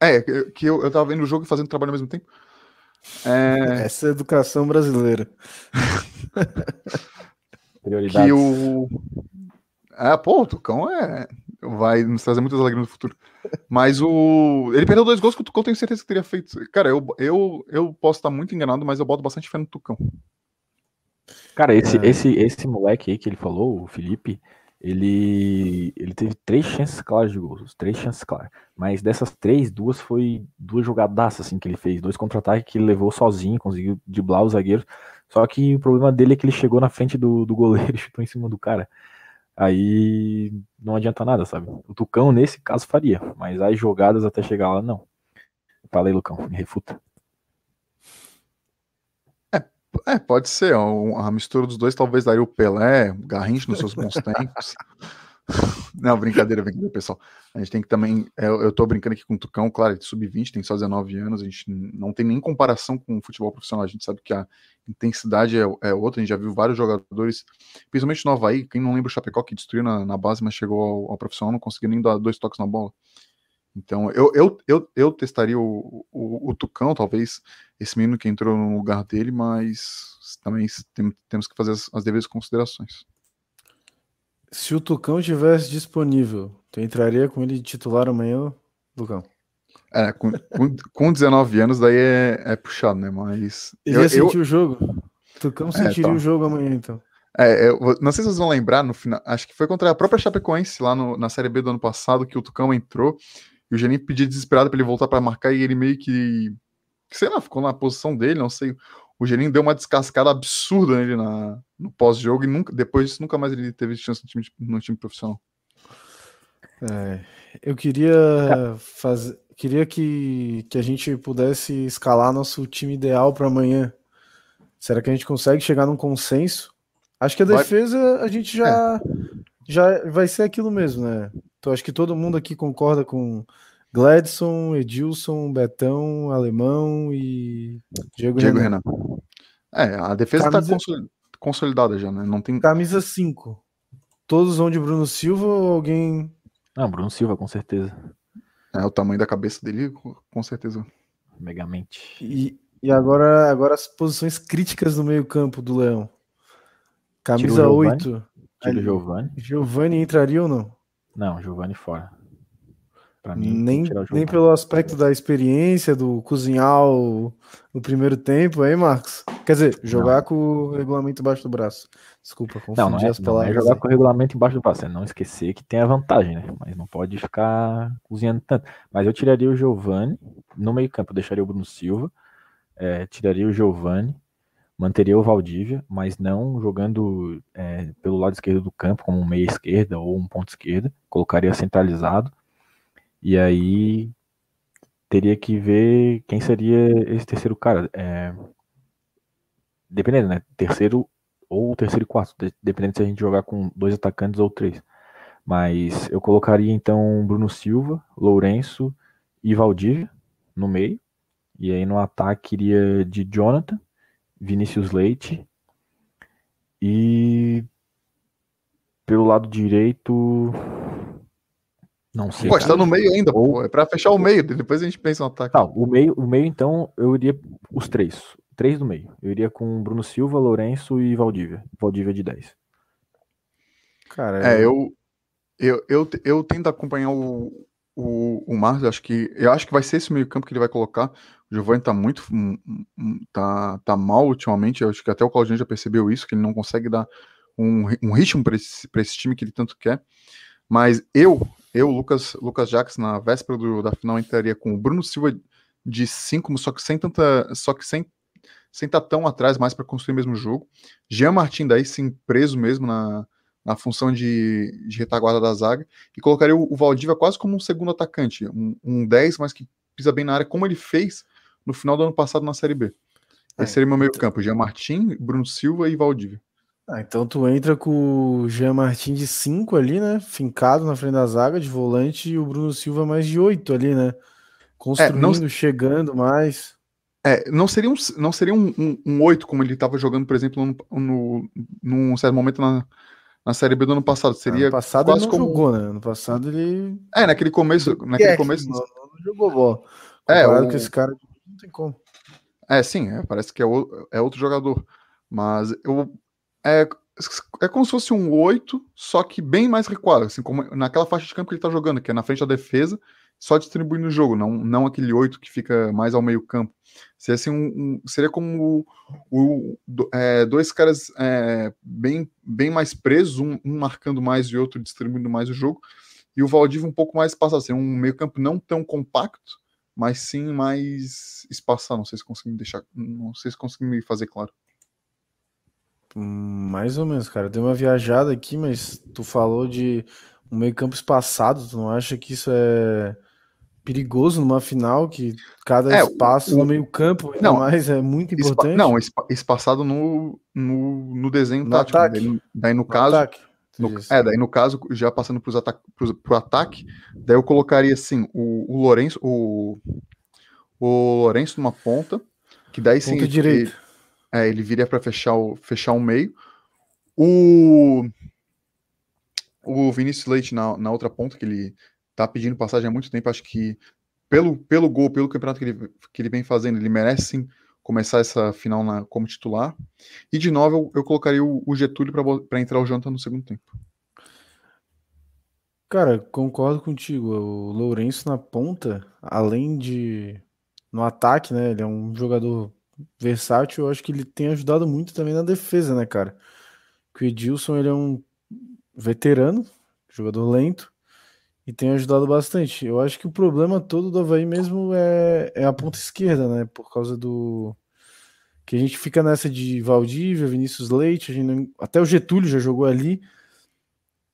É, que eu, eu tava vendo o jogo e fazendo trabalho ao mesmo tempo. É... Essa é a educação brasileira. que o. É, pô, o Tucão é. Vai nos trazer muitas alegrias no futuro. Mas o. Ele perdeu dois gols que o Tucão tenho certeza que teria feito. Cara, eu, eu, eu posso estar muito enganado, mas eu boto bastante fé no Tucão. Cara, esse, é... esse, esse moleque aí que ele falou, o Felipe, ele, ele teve três chances claras de gols, três chances claras. Mas dessas três, duas foi duas jogadaças assim que ele fez, dois contra-ataques que ele levou sozinho, conseguiu driblar os zagueiros. Só que o problema dele é que ele chegou na frente do, do goleiro e chutou em cima do cara. Aí não adianta nada, sabe? O Tucão, nesse caso, faria, mas as jogadas até chegar lá, não. Falei, Lucão, me refuta. É, pode ser. A mistura dos dois talvez daria o Pelé, o Garrincha nos seus bons tempos. Não, brincadeira, brincadeira, pessoal. A gente tem que também. Eu, eu tô brincando aqui com o Tucão, claro, de sub-20, tem só 19 anos, a gente não tem nem comparação com o futebol profissional. A gente sabe que a intensidade é, é outra, a gente já viu vários jogadores, principalmente no Havaí, quem não lembra o Chapecó que destruiu na, na base, mas chegou ao, ao profissional, não conseguiu nem dar dois toques na bola. Então, eu, eu, eu, eu testaria o, o, o, Tucão, talvez esse menino que entrou no lugar dele, mas também tem, temos que fazer as, as devidas considerações. Se o Tucão estivesse disponível, tu entraria com ele de titular amanhã, Lucão? É, com, com, com 19 anos daí é, é puxado, né? Mas. Ele eu, ia sentir eu... o jogo. Tucão é, sentiria tá. o jogo amanhã, então. É, eu, não sei se vocês vão lembrar no final. Acho que foi contra a própria Chapecoense lá no, na Série B do ano passado que o Tucão entrou e o Geninho pediu desesperado para ele voltar para marcar e ele meio que, sei lá, ficou na posição dele, não sei. O Geninho deu uma descascada absurda nele na, no pós-jogo e nunca, depois disso nunca mais ele teve chance no time, no time profissional. É, eu queria fazer, queria que, que a gente pudesse escalar nosso time ideal para amanhã. Será que a gente consegue chegar num consenso? Acho que a defesa a gente já é. Já vai ser aquilo mesmo, né? Então acho que todo mundo aqui concorda com Gladson, Edilson, Betão, Alemão e Diego, Diego Renan. Renan. É, a defesa está Camisa... consolidada já, né? Não tem camisa 5. Todos vão de Bruno Silva ou alguém ah, Bruno Silva, com certeza. É, o tamanho da cabeça dele, com certeza. Megamente. E, e agora, agora as posições críticas no meio-campo do Leão. Camisa 8. Tira o Giovanni. Giovanni entraria ou não? Não, Giovanni fora. Pra mim, nem, nem pelo aspecto da experiência, do cozinhar o, no primeiro tempo, hein, Marcos? Quer dizer, jogar não. com o regulamento embaixo do braço. Desculpa, confundi não, não é, as palavras. Não é jogar com o regulamento embaixo do braço, é não esquecer que tem a vantagem, né? Mas não pode ficar cozinhando tanto. Mas eu tiraria o Giovani no meio campo, deixaria o Bruno Silva, é, tiraria o Giovani, manteria o Valdívia, mas não jogando é, pelo lado esquerdo do campo, como um meia esquerda ou um ponto esquerda, colocaria centralizado e aí teria que ver quem seria esse terceiro cara. É, dependendo, né? Terceiro ou terceiro e quarto, dependendo se a gente jogar com dois atacantes ou três. Mas eu colocaria então Bruno Silva, Lourenço e Valdívia no meio. E aí no ataque iria de Jonathan, Vinícius Leite e pelo lado direito não sei. Pô, está no meio ainda, Ou... pô. É pra fechar o meio, depois a gente pensa no ataque. Tá, o meio, o meio, então, eu iria os três. Três do meio. Eu iria com Bruno Silva, Lourenço e Valdívia. Valdívia de 10. Cara, é, eu, eu, eu, eu tento acompanhar o, o, o Marcos, acho que eu acho que vai ser esse meio campo que ele vai colocar. O Giovanni tá muito hum, hum, tá, tá mal ultimamente, eu acho que até o Claudinho já percebeu isso, que ele não consegue dar um, um ritmo para esse, esse time que ele tanto quer. Mas eu eu, Lucas, Lucas Jacques, na véspera do, da final, entraria com o Bruno Silva de 5, só que sem tanta. Só que sem sem estar tá tão atrás mais para construir o mesmo jogo. Jean Martin daí sim preso mesmo na, na função de, de retaguarda da zaga e colocaria o, o quase como um segundo atacante, um, um 10, mas que pisa bem na área, como ele fez no final do ano passado na Série B. Esse é, seria meu meio campo, Jean Martin, Bruno Silva e Valdívia. Ah, então tu entra com o Jean Martin de 5 ali, né? Fincado na frente da zaga de volante e o Bruno Silva mais de 8 ali, né? Construindo, é, não... chegando mais. É, não seria um, não seria um, um, um 8 como ele estava jogando, por exemplo, no, no, num certo momento na, na Série B do ano passado. Seria ano passado quase ele não como... jogou, né? Ano passado ele. É, naquele começo. Naquele começo. Não, não jogou bola. É, o... com esse cara não tem como. É, sim, é, parece que é, o, é outro jogador. Mas eu, é, é como se fosse um 8, só que bem mais recuado, assim, como naquela faixa de campo que ele tá jogando, que é na frente da defesa, só distribuindo o jogo, não, não aquele 8 que fica mais ao meio campo. Seria, assim, um, um, seria como o, o é, dois caras é, bem, bem mais presos, um, um, marcando mais e outro distribuindo mais o jogo, e o Valdivia um pouco mais espaçado, assim, um meio campo não tão compacto, mas sim mais espaçado, não sei se consegui me deixar, não sei se consegui me fazer claro. Mais ou menos, cara. Deu uma viajada aqui, mas tu falou de um meio campo espaçado. Tu não acha que isso é perigoso numa final? Que cada é, espaço o, no meio campo não, mais é muito importante? não, espaçado no, no, no desenho no tático. Daí, daí no, no caso. Ataque. No, é, daí no caso, já passando para ata o ataque, daí eu colocaria assim, o, o Lourenço, o, o Lourenço numa ponta, que daí sim. Ponta direita. É, ele viria para fechar o, fechar o meio. O, o Vinícius Leite na, na outra ponta, que ele tá pedindo passagem há muito tempo, acho que pelo, pelo gol, pelo campeonato que ele, que ele vem fazendo, ele merece sim começar essa final na, como titular. E de novo eu, eu colocaria o, o Getúlio para entrar o Jonathan no segundo tempo. Cara, concordo contigo. O Lourenço na ponta, além de no ataque, né? Ele é um jogador versátil, eu acho que ele tem ajudado muito também na defesa, né, cara? que o Edilson ele é um veterano, jogador lento, e tem ajudado bastante. Eu acho que o problema todo do Havaí mesmo é, é a ponta esquerda, né? Por causa do. Que a gente fica nessa de Valdívia, Vinícius Leite, não... até o Getúlio já jogou ali.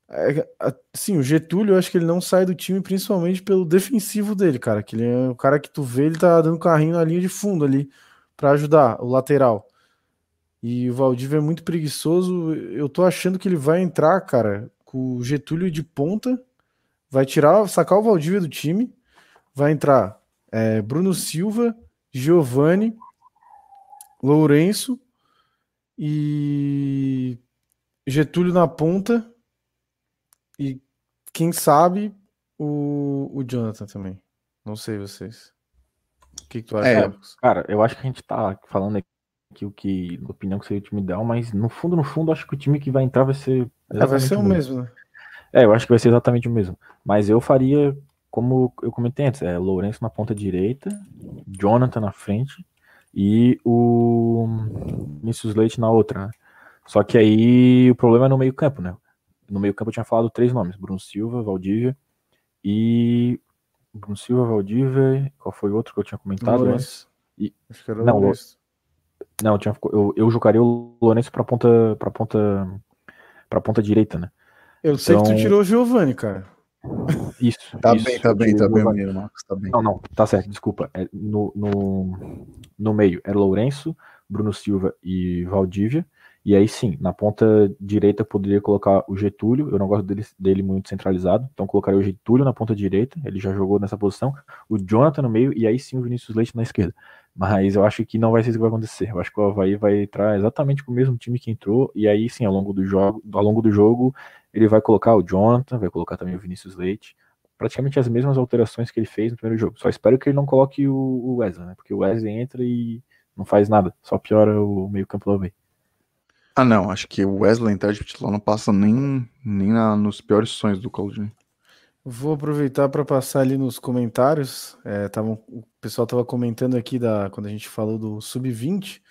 É, assim, o Getúlio, eu acho que ele não sai do time principalmente pelo defensivo dele, cara. Que ele é o cara que tu vê, ele tá dando carrinho na linha de fundo ali para ajudar o lateral. E o Valdívia é muito preguiçoso. Eu tô achando que ele vai entrar, cara, com o Getúlio de ponta, vai tirar, sacar o Valdívia do time, vai entrar é, Bruno Silva, Giovanni, Lourenço e Getúlio na ponta e quem sabe o, o Jonathan também. Não sei vocês. O que, que tu acha, é, Cara, eu acho que a gente tá falando aqui o que, na opinião, que seria o time ideal, mas no fundo, no fundo, acho que o time que vai entrar vai ser. É, vai ser o mesmo, né? É, eu acho que vai ser exatamente o mesmo. Mas eu faria, como eu comentei antes, é Lourenço na ponta direita, Jonathan na frente e o Vinícius Leite na outra. Né? Só que aí o problema é no meio-campo, né? No meio-campo eu tinha falado três nomes: Bruno Silva, Valdívia e. Bruno Silva, Valdívia. Qual foi o outro que eu tinha comentado? Lourenço. E... Acho que era não, Lourenço. Não, eu, tinha, eu, eu jogaria o Lourenço pra ponta, pra ponta, pra ponta direita, né? Eu sei então... que tu tirou o Giovanni, cara. Isso. Tá isso, bem, tá bem, tá bem, Marcos, tá bem. Não, não, tá certo, desculpa. É, no, no, no meio é Lourenço, Bruno Silva e Valdívia. E aí sim, na ponta direita eu poderia colocar o Getúlio, eu não gosto dele, dele muito centralizado, então colocaria o Getúlio na ponta direita, ele já jogou nessa posição, o Jonathan no meio e aí sim o Vinícius Leite na esquerda. Mas eu acho que não vai ser isso que vai acontecer. Eu acho que o Havaí vai entrar exatamente com o mesmo time que entrou, e aí sim, ao longo do jogo, ao longo do jogo, ele vai colocar o Jonathan, vai colocar também o Vinícius Leite, praticamente as mesmas alterações que ele fez no primeiro jogo. Só espero que ele não coloque o Wesley, né? Porque o Wesley entra e não faz nada, só piora o meio-campo do Havaí. Ah, não. Acho que o Wesley entrar de titular não passa nem, nem na, nos piores sonhos do Claudinho. Vou aproveitar para passar ali nos comentários. É, tavam, o pessoal estava comentando aqui da quando a gente falou do sub-20.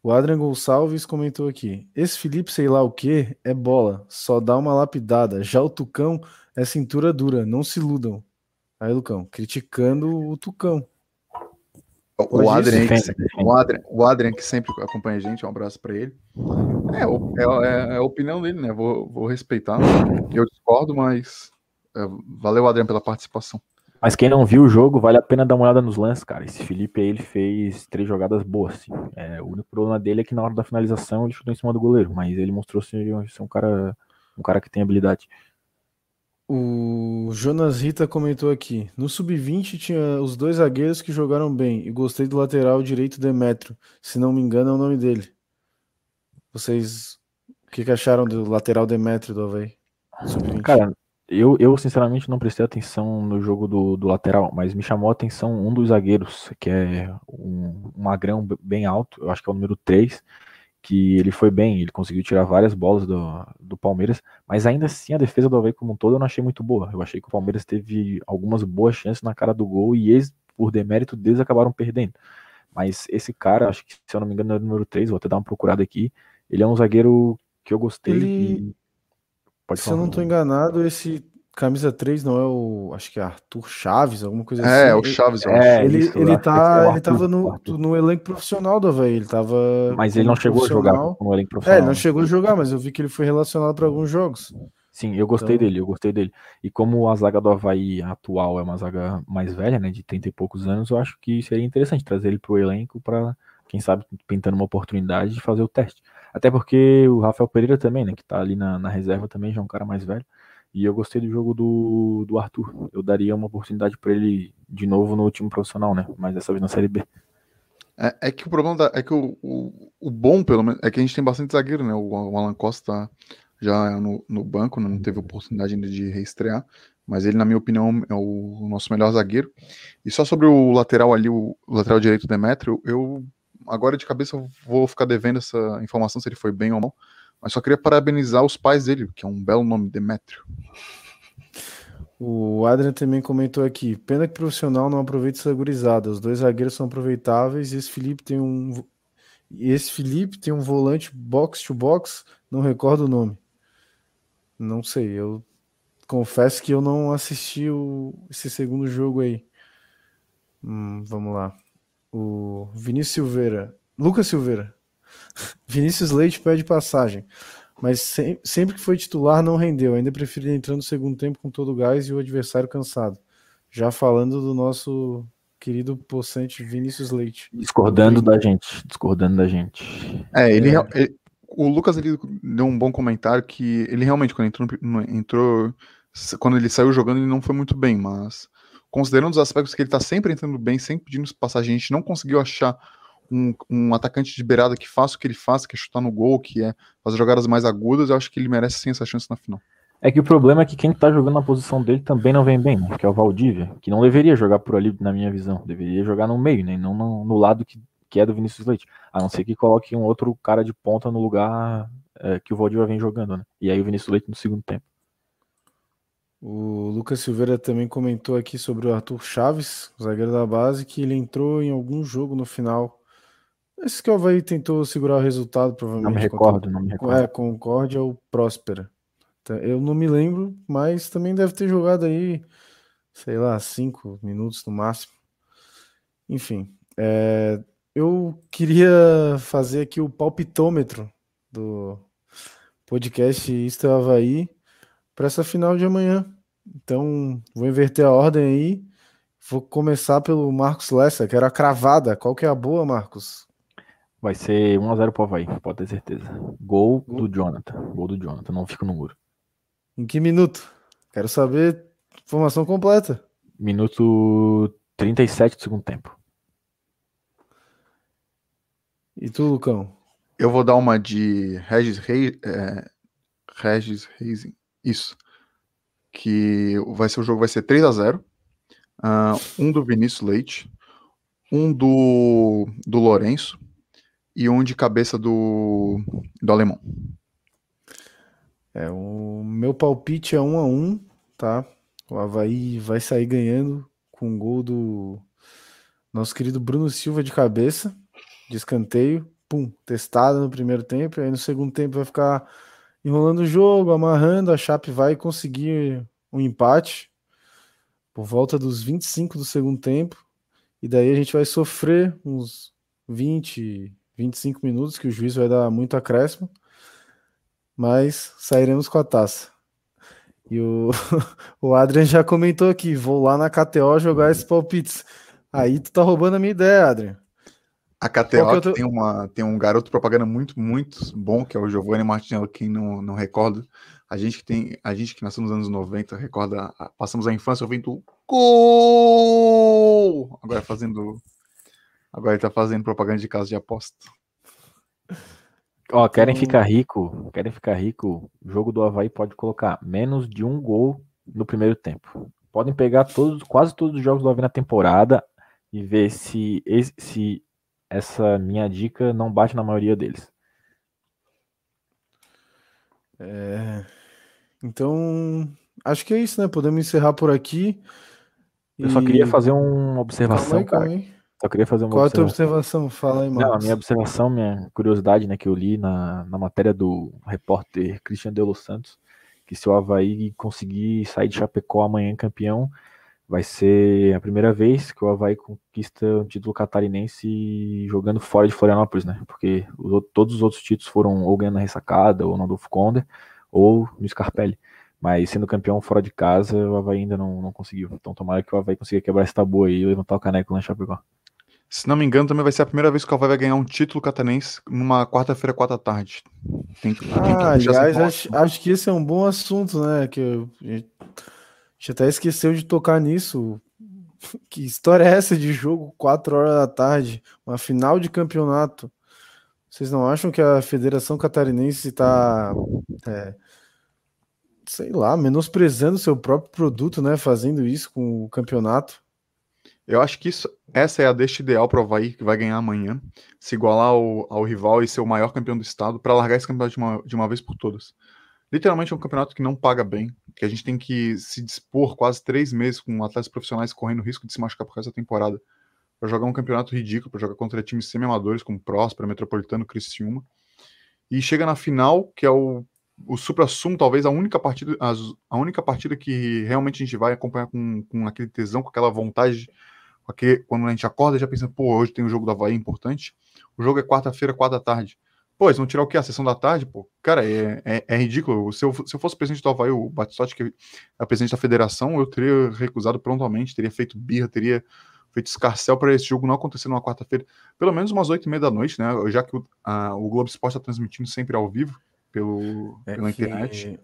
O Adrian Gonçalves comentou aqui: esse Felipe, sei lá o que, é bola, só dá uma lapidada. Já o Tucão é cintura dura, não se iludam. Aí, Lucão, criticando o Tucão. O Adrian, que, o, Adrian, o Adrian, que sempre acompanha a gente, um abraço para ele. É, é, é, é, a opinião dele, né? Vou, vou respeitar. Eu discordo, mas valeu, Adrian, pela participação. Mas quem não viu o jogo, vale a pena dar uma olhada nos lances, cara. Esse Felipe aí, ele fez três jogadas boas. Assim. É, o único problema dele é que na hora da finalização ele chutou em cima do goleiro, mas ele mostrou ser, ser um cara um cara que tem habilidade. O Jonas Rita comentou aqui: no sub-20 tinha os dois zagueiros que jogaram bem e gostei do lateral direito Demetrio. Se não me engano, é o nome dele. Vocês o que, que acharam do lateral Demetrio do Havaí? Cara, eu, eu sinceramente não prestei atenção no jogo do, do lateral, mas me chamou a atenção um dos zagueiros, que é um, um magrão bem alto, eu acho que é o número 3 que ele foi bem, ele conseguiu tirar várias bolas do, do Palmeiras, mas ainda assim a defesa do Havaí como um todo eu não achei muito boa. Eu achei que o Palmeiras teve algumas boas chances na cara do gol e eles, por demérito deles, acabaram perdendo. Mas esse cara, acho que se eu não me engano é o número 3, vou até dar uma procurada aqui, ele é um zagueiro que eu gostei. Ele... E... Pode se eu não estou enganado, esse camisa 3 não é o. Acho que é Arthur Chaves, alguma coisa é, assim. É, o Chaves, eu é, ele, isso, ele, tá, é ele tava no, no elenco profissional do Havaí. Ele tava. Mas ele não chegou a jogar no elenco profissional. É, ele não chegou a jogar, mas eu vi que ele foi relacionado para alguns jogos. Sim, eu gostei então... dele, eu gostei dele. E como a zaga do Havaí atual é uma zaga mais velha, né, de 30 e poucos anos, eu acho que seria interessante trazer ele pro elenco para quem sabe, pintando uma oportunidade de fazer o teste. Até porque o Rafael Pereira também, né, que tá ali na, na reserva também, já é um cara mais velho. E eu gostei do jogo do, do Arthur. Eu daria uma oportunidade para ele de novo no time profissional, né? Mas dessa vez na Série B. É, é que o problema da, é que o, o, o, bom, pelo menos, é que a gente tem bastante zagueiro, né? O, o Alan Costa já no, no banco, né? não teve oportunidade ainda de reestrear, mas ele, na minha opinião, é o, nosso melhor zagueiro. E só sobre o lateral ali, o, o lateral direito Demetrio, eu agora de cabeça vou ficar devendo essa informação se ele foi bem ou mal. Mas só queria parabenizar os pais dele, que é um belo nome, Demétrio. O Adrian também comentou aqui: pena que profissional não aproveita essa gurizada. Os dois zagueiros são aproveitáveis e esse Felipe tem um. esse Felipe tem um volante box to box, não recordo o nome. Não sei, eu confesso que eu não assisti o, esse segundo jogo aí. Hum, vamos lá. O Vinícius Silveira. Lucas Silveira. Vinícius Leite pede passagem. Mas se, sempre que foi titular não rendeu. Ainda preferi entrar no segundo tempo com todo o gás e o adversário cansado. Já falando do nosso querido possante Vinícius Leite. Discordando da gente. Discordando da gente. É, ele, é. ele o Lucas ele deu um bom comentário que ele realmente, quando entrou, entrou, quando ele saiu jogando, ele não foi muito bem, mas considerando os aspectos que ele tá sempre entrando bem, sempre pedindo passagem, a gente não conseguiu achar um, um, atacante de beirada que faça o que ele faz, que é chutar no gol, que é fazer jogadas mais agudas, eu acho que ele merece sim essa chance na final. É que o problema é que quem tá jogando na posição dele também não vem bem, né? que é o Valdívia, que não deveria jogar por ali, na minha visão. Deveria jogar no meio, né? Não no, no lado que que é do Vinícius Leite. A não ser que coloque um outro cara de ponta no lugar é, que o Valdívia vem jogando, né? E aí o Vinícius Leite no segundo tempo. O Lucas Silveira também comentou aqui sobre o Arthur Chaves, zagueiro da base, que ele entrou em algum jogo no final. Esse que o Havaí tentou segurar o resultado, provavelmente. Não me recordo, não me recordo. É, Concórdia ou Próspera. Então, eu não me lembro, mas também deve ter jogado aí, sei lá, cinco minutos no máximo. Enfim, é, eu queria fazer aqui o palpitômetro do podcast Isto é Havaí para essa final de amanhã. Então, vou inverter a ordem aí. Vou começar pelo Marcos Lessa, que era a cravada. Qual que é a boa, Marcos? Vai ser 1x0 pro Havaí, pode ter certeza. Gol, Gol do Jonathan. Gol do Jonathan, não fica no muro. Em que minuto? Quero saber informação completa. Minuto 37 do segundo tempo. E tu, Lucão? Eu vou dar uma de Regis Reis. É, Regis Reis. Isso. Que vai ser o jogo vai ser 3 a 0 uh, ah, Um do Vinícius Leite. Um do, do Lourenço. E um de cabeça do, do Alemão. É, o meu palpite é 1 a 1 tá? O Havaí vai sair ganhando com um gol do nosso querido Bruno Silva de cabeça de escanteio, pum, testada no primeiro tempo, aí no segundo tempo vai ficar enrolando o jogo, amarrando, a Chape vai conseguir um empate por volta dos 25 do segundo tempo, e daí a gente vai sofrer uns 20, 25 minutos, que o juiz vai dar muito acréscimo, mas sairemos com a taça. E o, o Adrian já comentou aqui, vou lá na KTO jogar esses palpites. Aí tu tá roubando a minha ideia, Adrian. A KTO tô... tem, uma, tem um garoto propaganda muito, muito bom, que é o Giovanni Martinello, quem não, não recorda. A gente que tem, a gente que nasceu nos anos 90, recorda, passamos a infância ouvindo gol! Agora fazendo agora ele tá fazendo propaganda de casa de aposta. Ó, querem então... ficar rico, querem ficar rico, o jogo do Havaí pode colocar menos de um gol no primeiro tempo. Podem pegar todos, quase todos os jogos do Havaí na temporada e ver se, se essa minha dica não bate na maioria deles. É... Então, acho que é isso, né? Podemos encerrar por aqui. Eu e... só queria fazer uma observação, calma aí, calma. Só queria fazer uma Qual observação. a tua observação? Fala aí, Marcos. Não, a minha observação, minha curiosidade, né, que eu li na, na matéria do repórter Christian de Los Santos, que se o Havaí conseguir sair de Chapecó amanhã campeão, vai ser a primeira vez que o Havaí conquista o título catarinense jogando fora de Florianópolis, né? Porque os, todos os outros títulos foram ou ganhando na ressacada, ou no Adolfo Conde, ou no Scarpelli. Mas sendo campeão fora de casa, o Havaí ainda não, não conseguiu. Então tomara que o Havaí consiga quebrar esse tabu aí e levantar o caneco lá em Chapecó. Se não me engano, também vai ser a primeira vez que o Havaí vai ganhar um título catarinense numa quarta-feira, quatro da tarde. Tem que, ah, tem que aliás, acho, acho, que esse é um bom assunto, né? Que gente até esqueceu de tocar nisso. Que história é essa de jogo 4 horas da tarde? Uma final de campeonato. Vocês não acham que a Federação Catarinense está, é, sei lá, menosprezando seu próprio produto, né? Fazendo isso com o campeonato? Eu acho que isso, essa é a deixa ideal para o Havaí, que vai ganhar amanhã, se igualar ao, ao rival e ser o maior campeão do estado, para largar esse campeonato de uma, de uma vez por todas literalmente é um campeonato que não paga bem, que a gente tem que se dispor quase três meses com atletas profissionais correndo risco de se machucar por causa da temporada para jogar um campeonato ridículo, para jogar contra times semi-amadores como Próspera, Metropolitano, Criciúma. e chega na final, que é o, o supra-sumo, talvez a única partida, a, a, única partida que realmente a gente vai acompanhar com, com aquele tesão, com aquela vontade, aquele, quando a gente acorda já pensando, pô, hoje tem o jogo do Havaí importante. O jogo é quarta-feira, quatro da tarde. Pô, eles vão tirar o quê? A sessão da tarde, pô? Cara, é, é, é ridículo. Se eu, se eu fosse presidente do Havaí, o Batistotti, que é presidente da federação, eu teria recusado prontamente, teria feito birra, teria feito escarcel para esse jogo não acontecer numa quarta-feira, pelo menos umas oito e meia da noite, né? Já que o, a, o Globo Esporte está transmitindo sempre ao vivo pelo, é pela que, internet.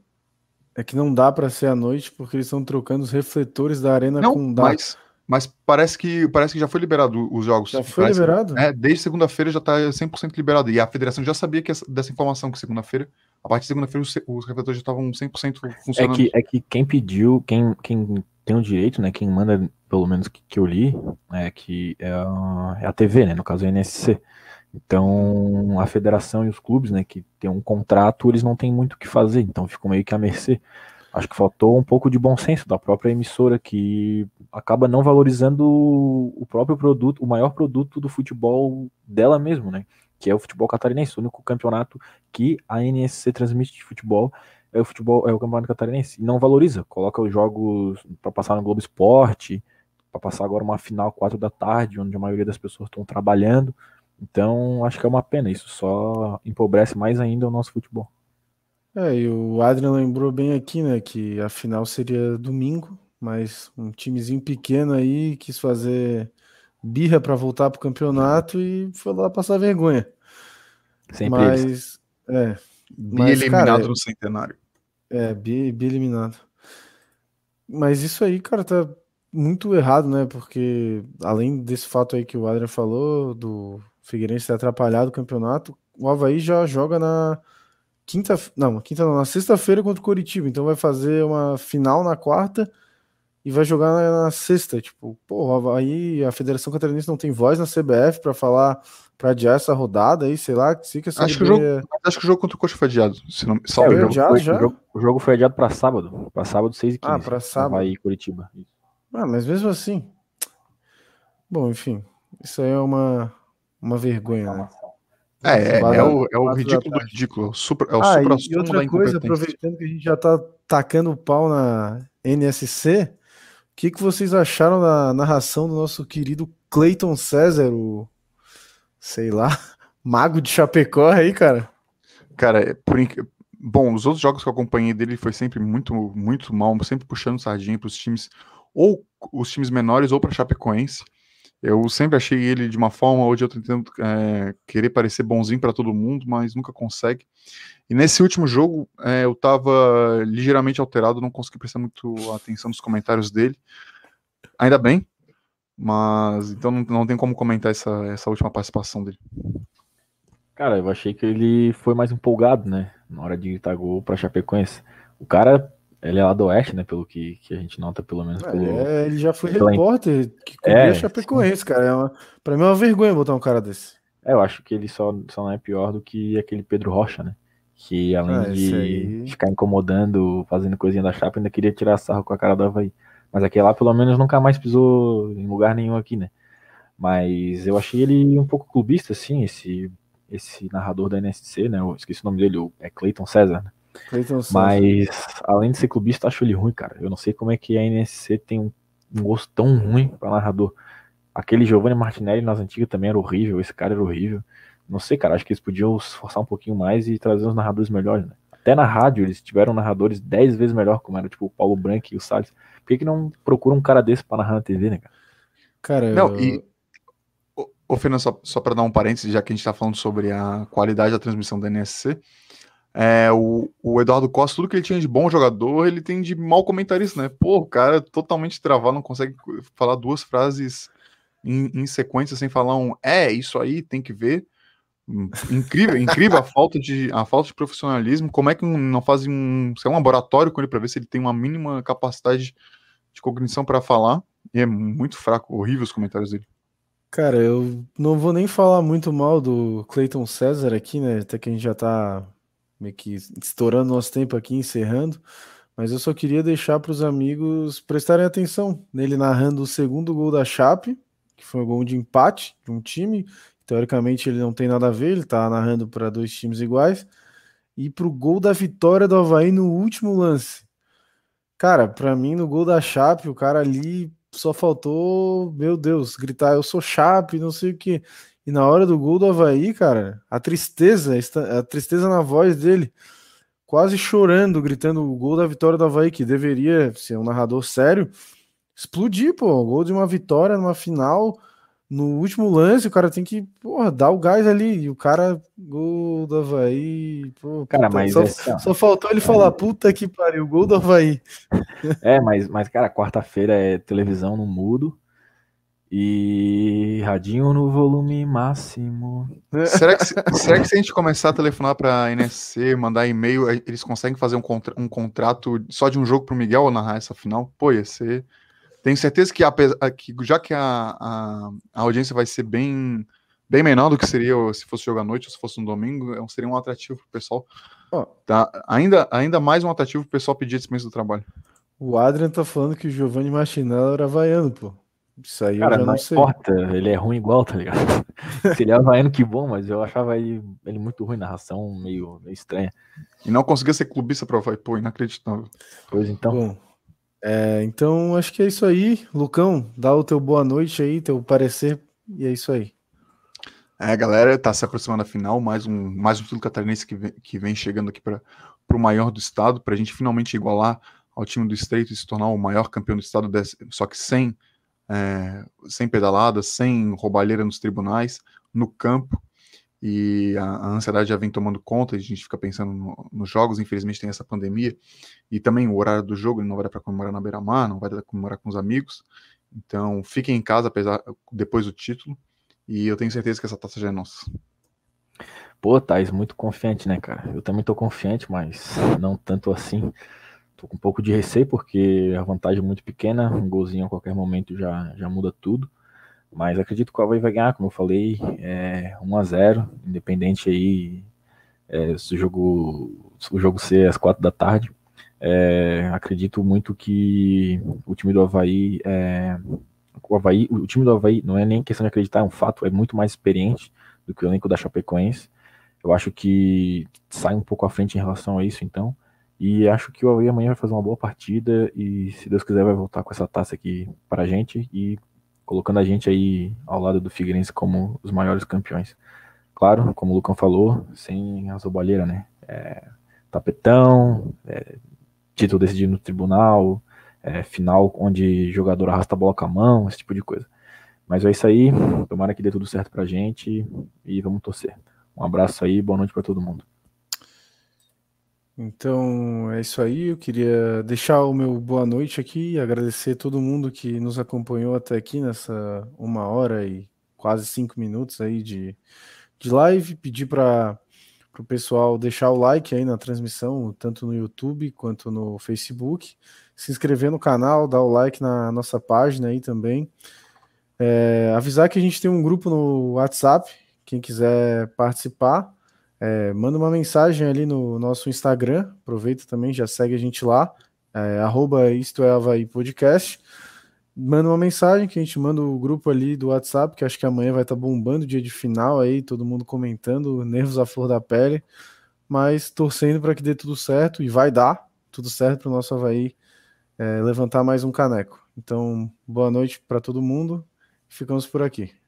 É que não dá para ser à noite porque eles estão trocando os refletores da arena não, com data. Mas, mas parece que parece que já foi liberado os jogos. Já foi parece, liberado? É, desde segunda-feira já está 100% liberado. E a federação já sabia que essa, dessa informação que segunda-feira, a partir de segunda-feira os, os refletores já estavam 100% funcionando. É que, é que quem pediu, quem, quem tem o direito, né, quem manda pelo menos que, que eu li, é que é a, é a TV, né, no caso a NSC. Então, a federação e os clubes, né, que tem um contrato, eles não têm muito o que fazer, então ficam meio que à mercê. Acho que faltou um pouco de bom senso da própria emissora, que acaba não valorizando o próprio produto, o maior produto do futebol dela mesmo, né? Que é o futebol catarinense, o único campeonato que a NSC transmite de futebol é o futebol, é o campeonato catarinense. E não valoriza, coloca os jogos para passar no Globo Esporte, para passar agora uma final quatro da tarde, onde a maioria das pessoas estão trabalhando. Então, acho que é uma pena. Isso só empobrece mais ainda o nosso futebol. É, e o Adrian lembrou bem aqui, né, que a final seria domingo, mas um timezinho pequeno aí quis fazer birra para voltar pro campeonato e foi lá passar vergonha. Sempre mas, eles. é. Bi eliminado cara, no centenário. É, bi, bi eliminado. Mas isso aí, cara, tá muito errado, né? Porque além desse fato aí que o Adrian falou, do Figueirense ter atrapalhado o campeonato, o Havaí já joga na quinta, não, quinta não, na sexta-feira contra o Coritiba, então vai fazer uma final na quarta e vai jogar na, na sexta, tipo, pô, Havaí, a Federação Catarinense não tem voz na CBF para falar para adiar essa rodada aí, sei lá, se que essa acho, que o jogo, acho que o jogo contra o Coxa foi adiado, se não, é, o, jogo foi, já? O, jogo, o jogo foi adiado para sábado, para sábado 6 e 15. Ah, para sábado. Havaí Curitiba. Ah, mas mesmo assim. Bom, enfim, isso aí é uma uma vergonha, né? É, é, é, o, é o ridículo do ridículo. É o super, é o ah, supra e outra coisa, aproveitando que a gente já tá tacando o pau na NSC, o que, que vocês acharam da narração do nosso querido Clayton César, o sei lá, mago de Chapecó aí, cara? Cara, por, bom, os outros jogos que eu acompanhei dele foi sempre muito, muito mal, sempre puxando sardinha para os times, ou os times menores, ou para Chapecoense. Eu sempre achei ele de uma forma ou de outra tentando é, querer parecer bonzinho para todo mundo, mas nunca consegue. E nesse último jogo é, eu estava ligeiramente alterado, não consegui prestar muito atenção nos comentários dele. Ainda bem, mas então não, não tem como comentar essa, essa última participação dele. Cara, eu achei que ele foi mais empolgado, né? Na hora de gritar gol para Chapecoense. O cara ele é lá do Oeste, né? Pelo que, que a gente nota, pelo menos. Pelo, é, ele já foi repórter que cobria é, Chapecoense, cara. É uma, pra mim é uma vergonha botar um cara desse. É, eu acho que ele só, só não é pior do que aquele Pedro Rocha, né? Que além ah, de aí... ficar incomodando, fazendo coisinha da chapa, ainda queria tirar sarro com a cara do Havaí. Mas aquele lá, pelo menos, nunca mais pisou em lugar nenhum aqui, né? Mas eu achei ele um pouco clubista, assim, esse, esse narrador da NSC, né? Eu esqueci o nome dele, é Clayton César, né? Mas, além de ser clubista, acho ele ruim, cara. Eu não sei como é que a NSC tem um, um gosto tão ruim para narrador. Aquele Giovanni Martinelli nas antigas também era horrível, esse cara era horrível. Não sei, cara, acho que eles podiam se esforçar um pouquinho mais e trazer uns narradores melhores, né? Até na rádio eles tiveram narradores 10 vezes melhor, como era tipo o Paulo Branco e o Salles. Por que, que não procura um cara desse pra narrar na TV, né, cara? Cara, não, eu... e. Ô, Fernando, só, só para dar um parênteses, já que a gente tá falando sobre a qualidade da transmissão da NSC, é, o, o, Eduardo Costa, tudo que ele tinha de bom jogador, ele tem de mau comentarista, né? Pô, o cara é totalmente travado, não consegue falar duas frases em, em, sequência sem falar um é, isso aí, tem que ver. Incrível, incrível a falta de a falta de profissionalismo. Como é que não fazem um, é um laboratório com ele para ver se ele tem uma mínima capacidade de cognição para falar? E é muito fraco, horrível os comentários dele. Cara, eu não vou nem falar muito mal do Clayton César aqui, né? Até que a gente já tá meio que estourando nosso tempo aqui, encerrando. Mas eu só queria deixar para os amigos prestarem atenção nele narrando o segundo gol da Chape, que foi um gol de empate de um time, Teoricamente ele não tem nada a ver, ele tá narrando para dois times iguais. E pro gol da vitória do Havaí no último lance. Cara, para mim no gol da Chape, o cara ali só faltou, meu Deus, gritar eu sou Chape, não sei o que. E na hora do gol do Havaí, cara, a tristeza, a tristeza na voz dele, quase chorando, gritando o gol da vitória do Havaí, que deveria ser um narrador sério, explodir, pô, o gol de uma vitória numa final, no último lance, o cara tem que, porra, dar o gás ali, e o cara, gol do Havaí, pô, cara, puta, mas só, é, só faltou ele falar, puta que pariu, gol do Havaí. É, mas, mas cara, quarta-feira é televisão no mudo, e radinho no volume máximo. Será que, será que se a gente começar a telefonar para a NSC, mandar e-mail, eles conseguem fazer um, contra, um contrato só de um jogo para o Miguel narrar essa final? Pô, ia ser. Tenho certeza que, a, que já que a, a, a, audiência vai ser bem, bem menor do que seria se fosse jogo à noite ou se fosse um domingo, é seria um atrativo para o pessoal. Oh. Tá? Ainda, ainda mais um atrativo para o pessoal pedir dispensa do trabalho. O Adrian tá falando que o Giovanni Machinella era vaiano, pô. Isso aí Cara, eu não, não sei. importa, ele é ruim igual, tá ligado? Se ele é havaiano, que bom, mas eu achava ele, ele muito ruim, narração meio, meio estranha. E não conseguia ser clubista pra vai, pô, inacreditável. Pois então. Bom, é, então acho que é isso aí. Lucão, dá o teu boa noite aí, teu parecer, e é isso aí. É, galera, tá se aproximando da final, mais um, mais um título catarinense que vem, que vem chegando aqui para o maior do estado, para a gente finalmente igualar ao time do Estreito e se tornar o maior campeão do estado, desse, só que sem é, sem pedaladas, sem roubalheira nos tribunais, no campo, e a, a, ansiedade já vem tomando conta, a gente fica pensando no, nos jogos, infelizmente tem essa pandemia, e também o horário do jogo, não vai dar para comemorar na beira-mar, não vai dar para comemorar com os amigos, então fiquem em casa apesar, depois do título, e eu tenho certeza que essa taça já é nossa. Pô, Thais, muito confiante, né, cara? Eu também tô confiante, mas não tanto assim. Tô com um pouco de receio porque a vantagem é muito pequena, um golzinho a qualquer momento já, já muda tudo. Mas acredito que o Havaí vai ganhar, como eu falei, é 1 a 0 independente aí é, se o jogo, se o jogo ser às 4 da tarde. É, acredito muito que o time do Havaí, é, o Havaí, o time do Havaí não é nem questão de acreditar, é um fato, é muito mais experiente do que o elenco da Chapecoense. Eu acho que sai um pouco à frente em relação a isso, então. E acho que o Havaí amanhã vai fazer uma boa partida e, se Deus quiser, vai voltar com essa taça aqui para a gente e colocando a gente aí ao lado do Figueirense como os maiores campeões. Claro, como o Lucão falou, sem a roubalheira, né? É, tapetão, é, título decidido no tribunal, é, final onde jogador arrasta a bola com a mão, esse tipo de coisa. Mas é isso aí, tomara que dê tudo certo pra gente e vamos torcer. Um abraço aí, boa noite para todo mundo. Então é isso aí. Eu queria deixar o meu boa noite aqui, agradecer todo mundo que nos acompanhou até aqui nessa uma hora e quase cinco minutos aí de, de live. Pedir para o pessoal deixar o like aí na transmissão, tanto no YouTube quanto no Facebook. Se inscrever no canal, dar o like na nossa página aí também. É, avisar que a gente tem um grupo no WhatsApp, quem quiser participar. É, manda uma mensagem ali no nosso Instagram, aproveita também, já segue a gente lá, é, arroba isto é Havaí Podcast. Manda uma mensagem que a gente manda o grupo ali do WhatsApp, que acho que amanhã vai estar tá bombando, dia de final aí, todo mundo comentando, nervos à flor da pele, mas torcendo para que dê tudo certo, e vai dar tudo certo para o nosso Havaí é, levantar mais um caneco. Então, boa noite para todo mundo, ficamos por aqui.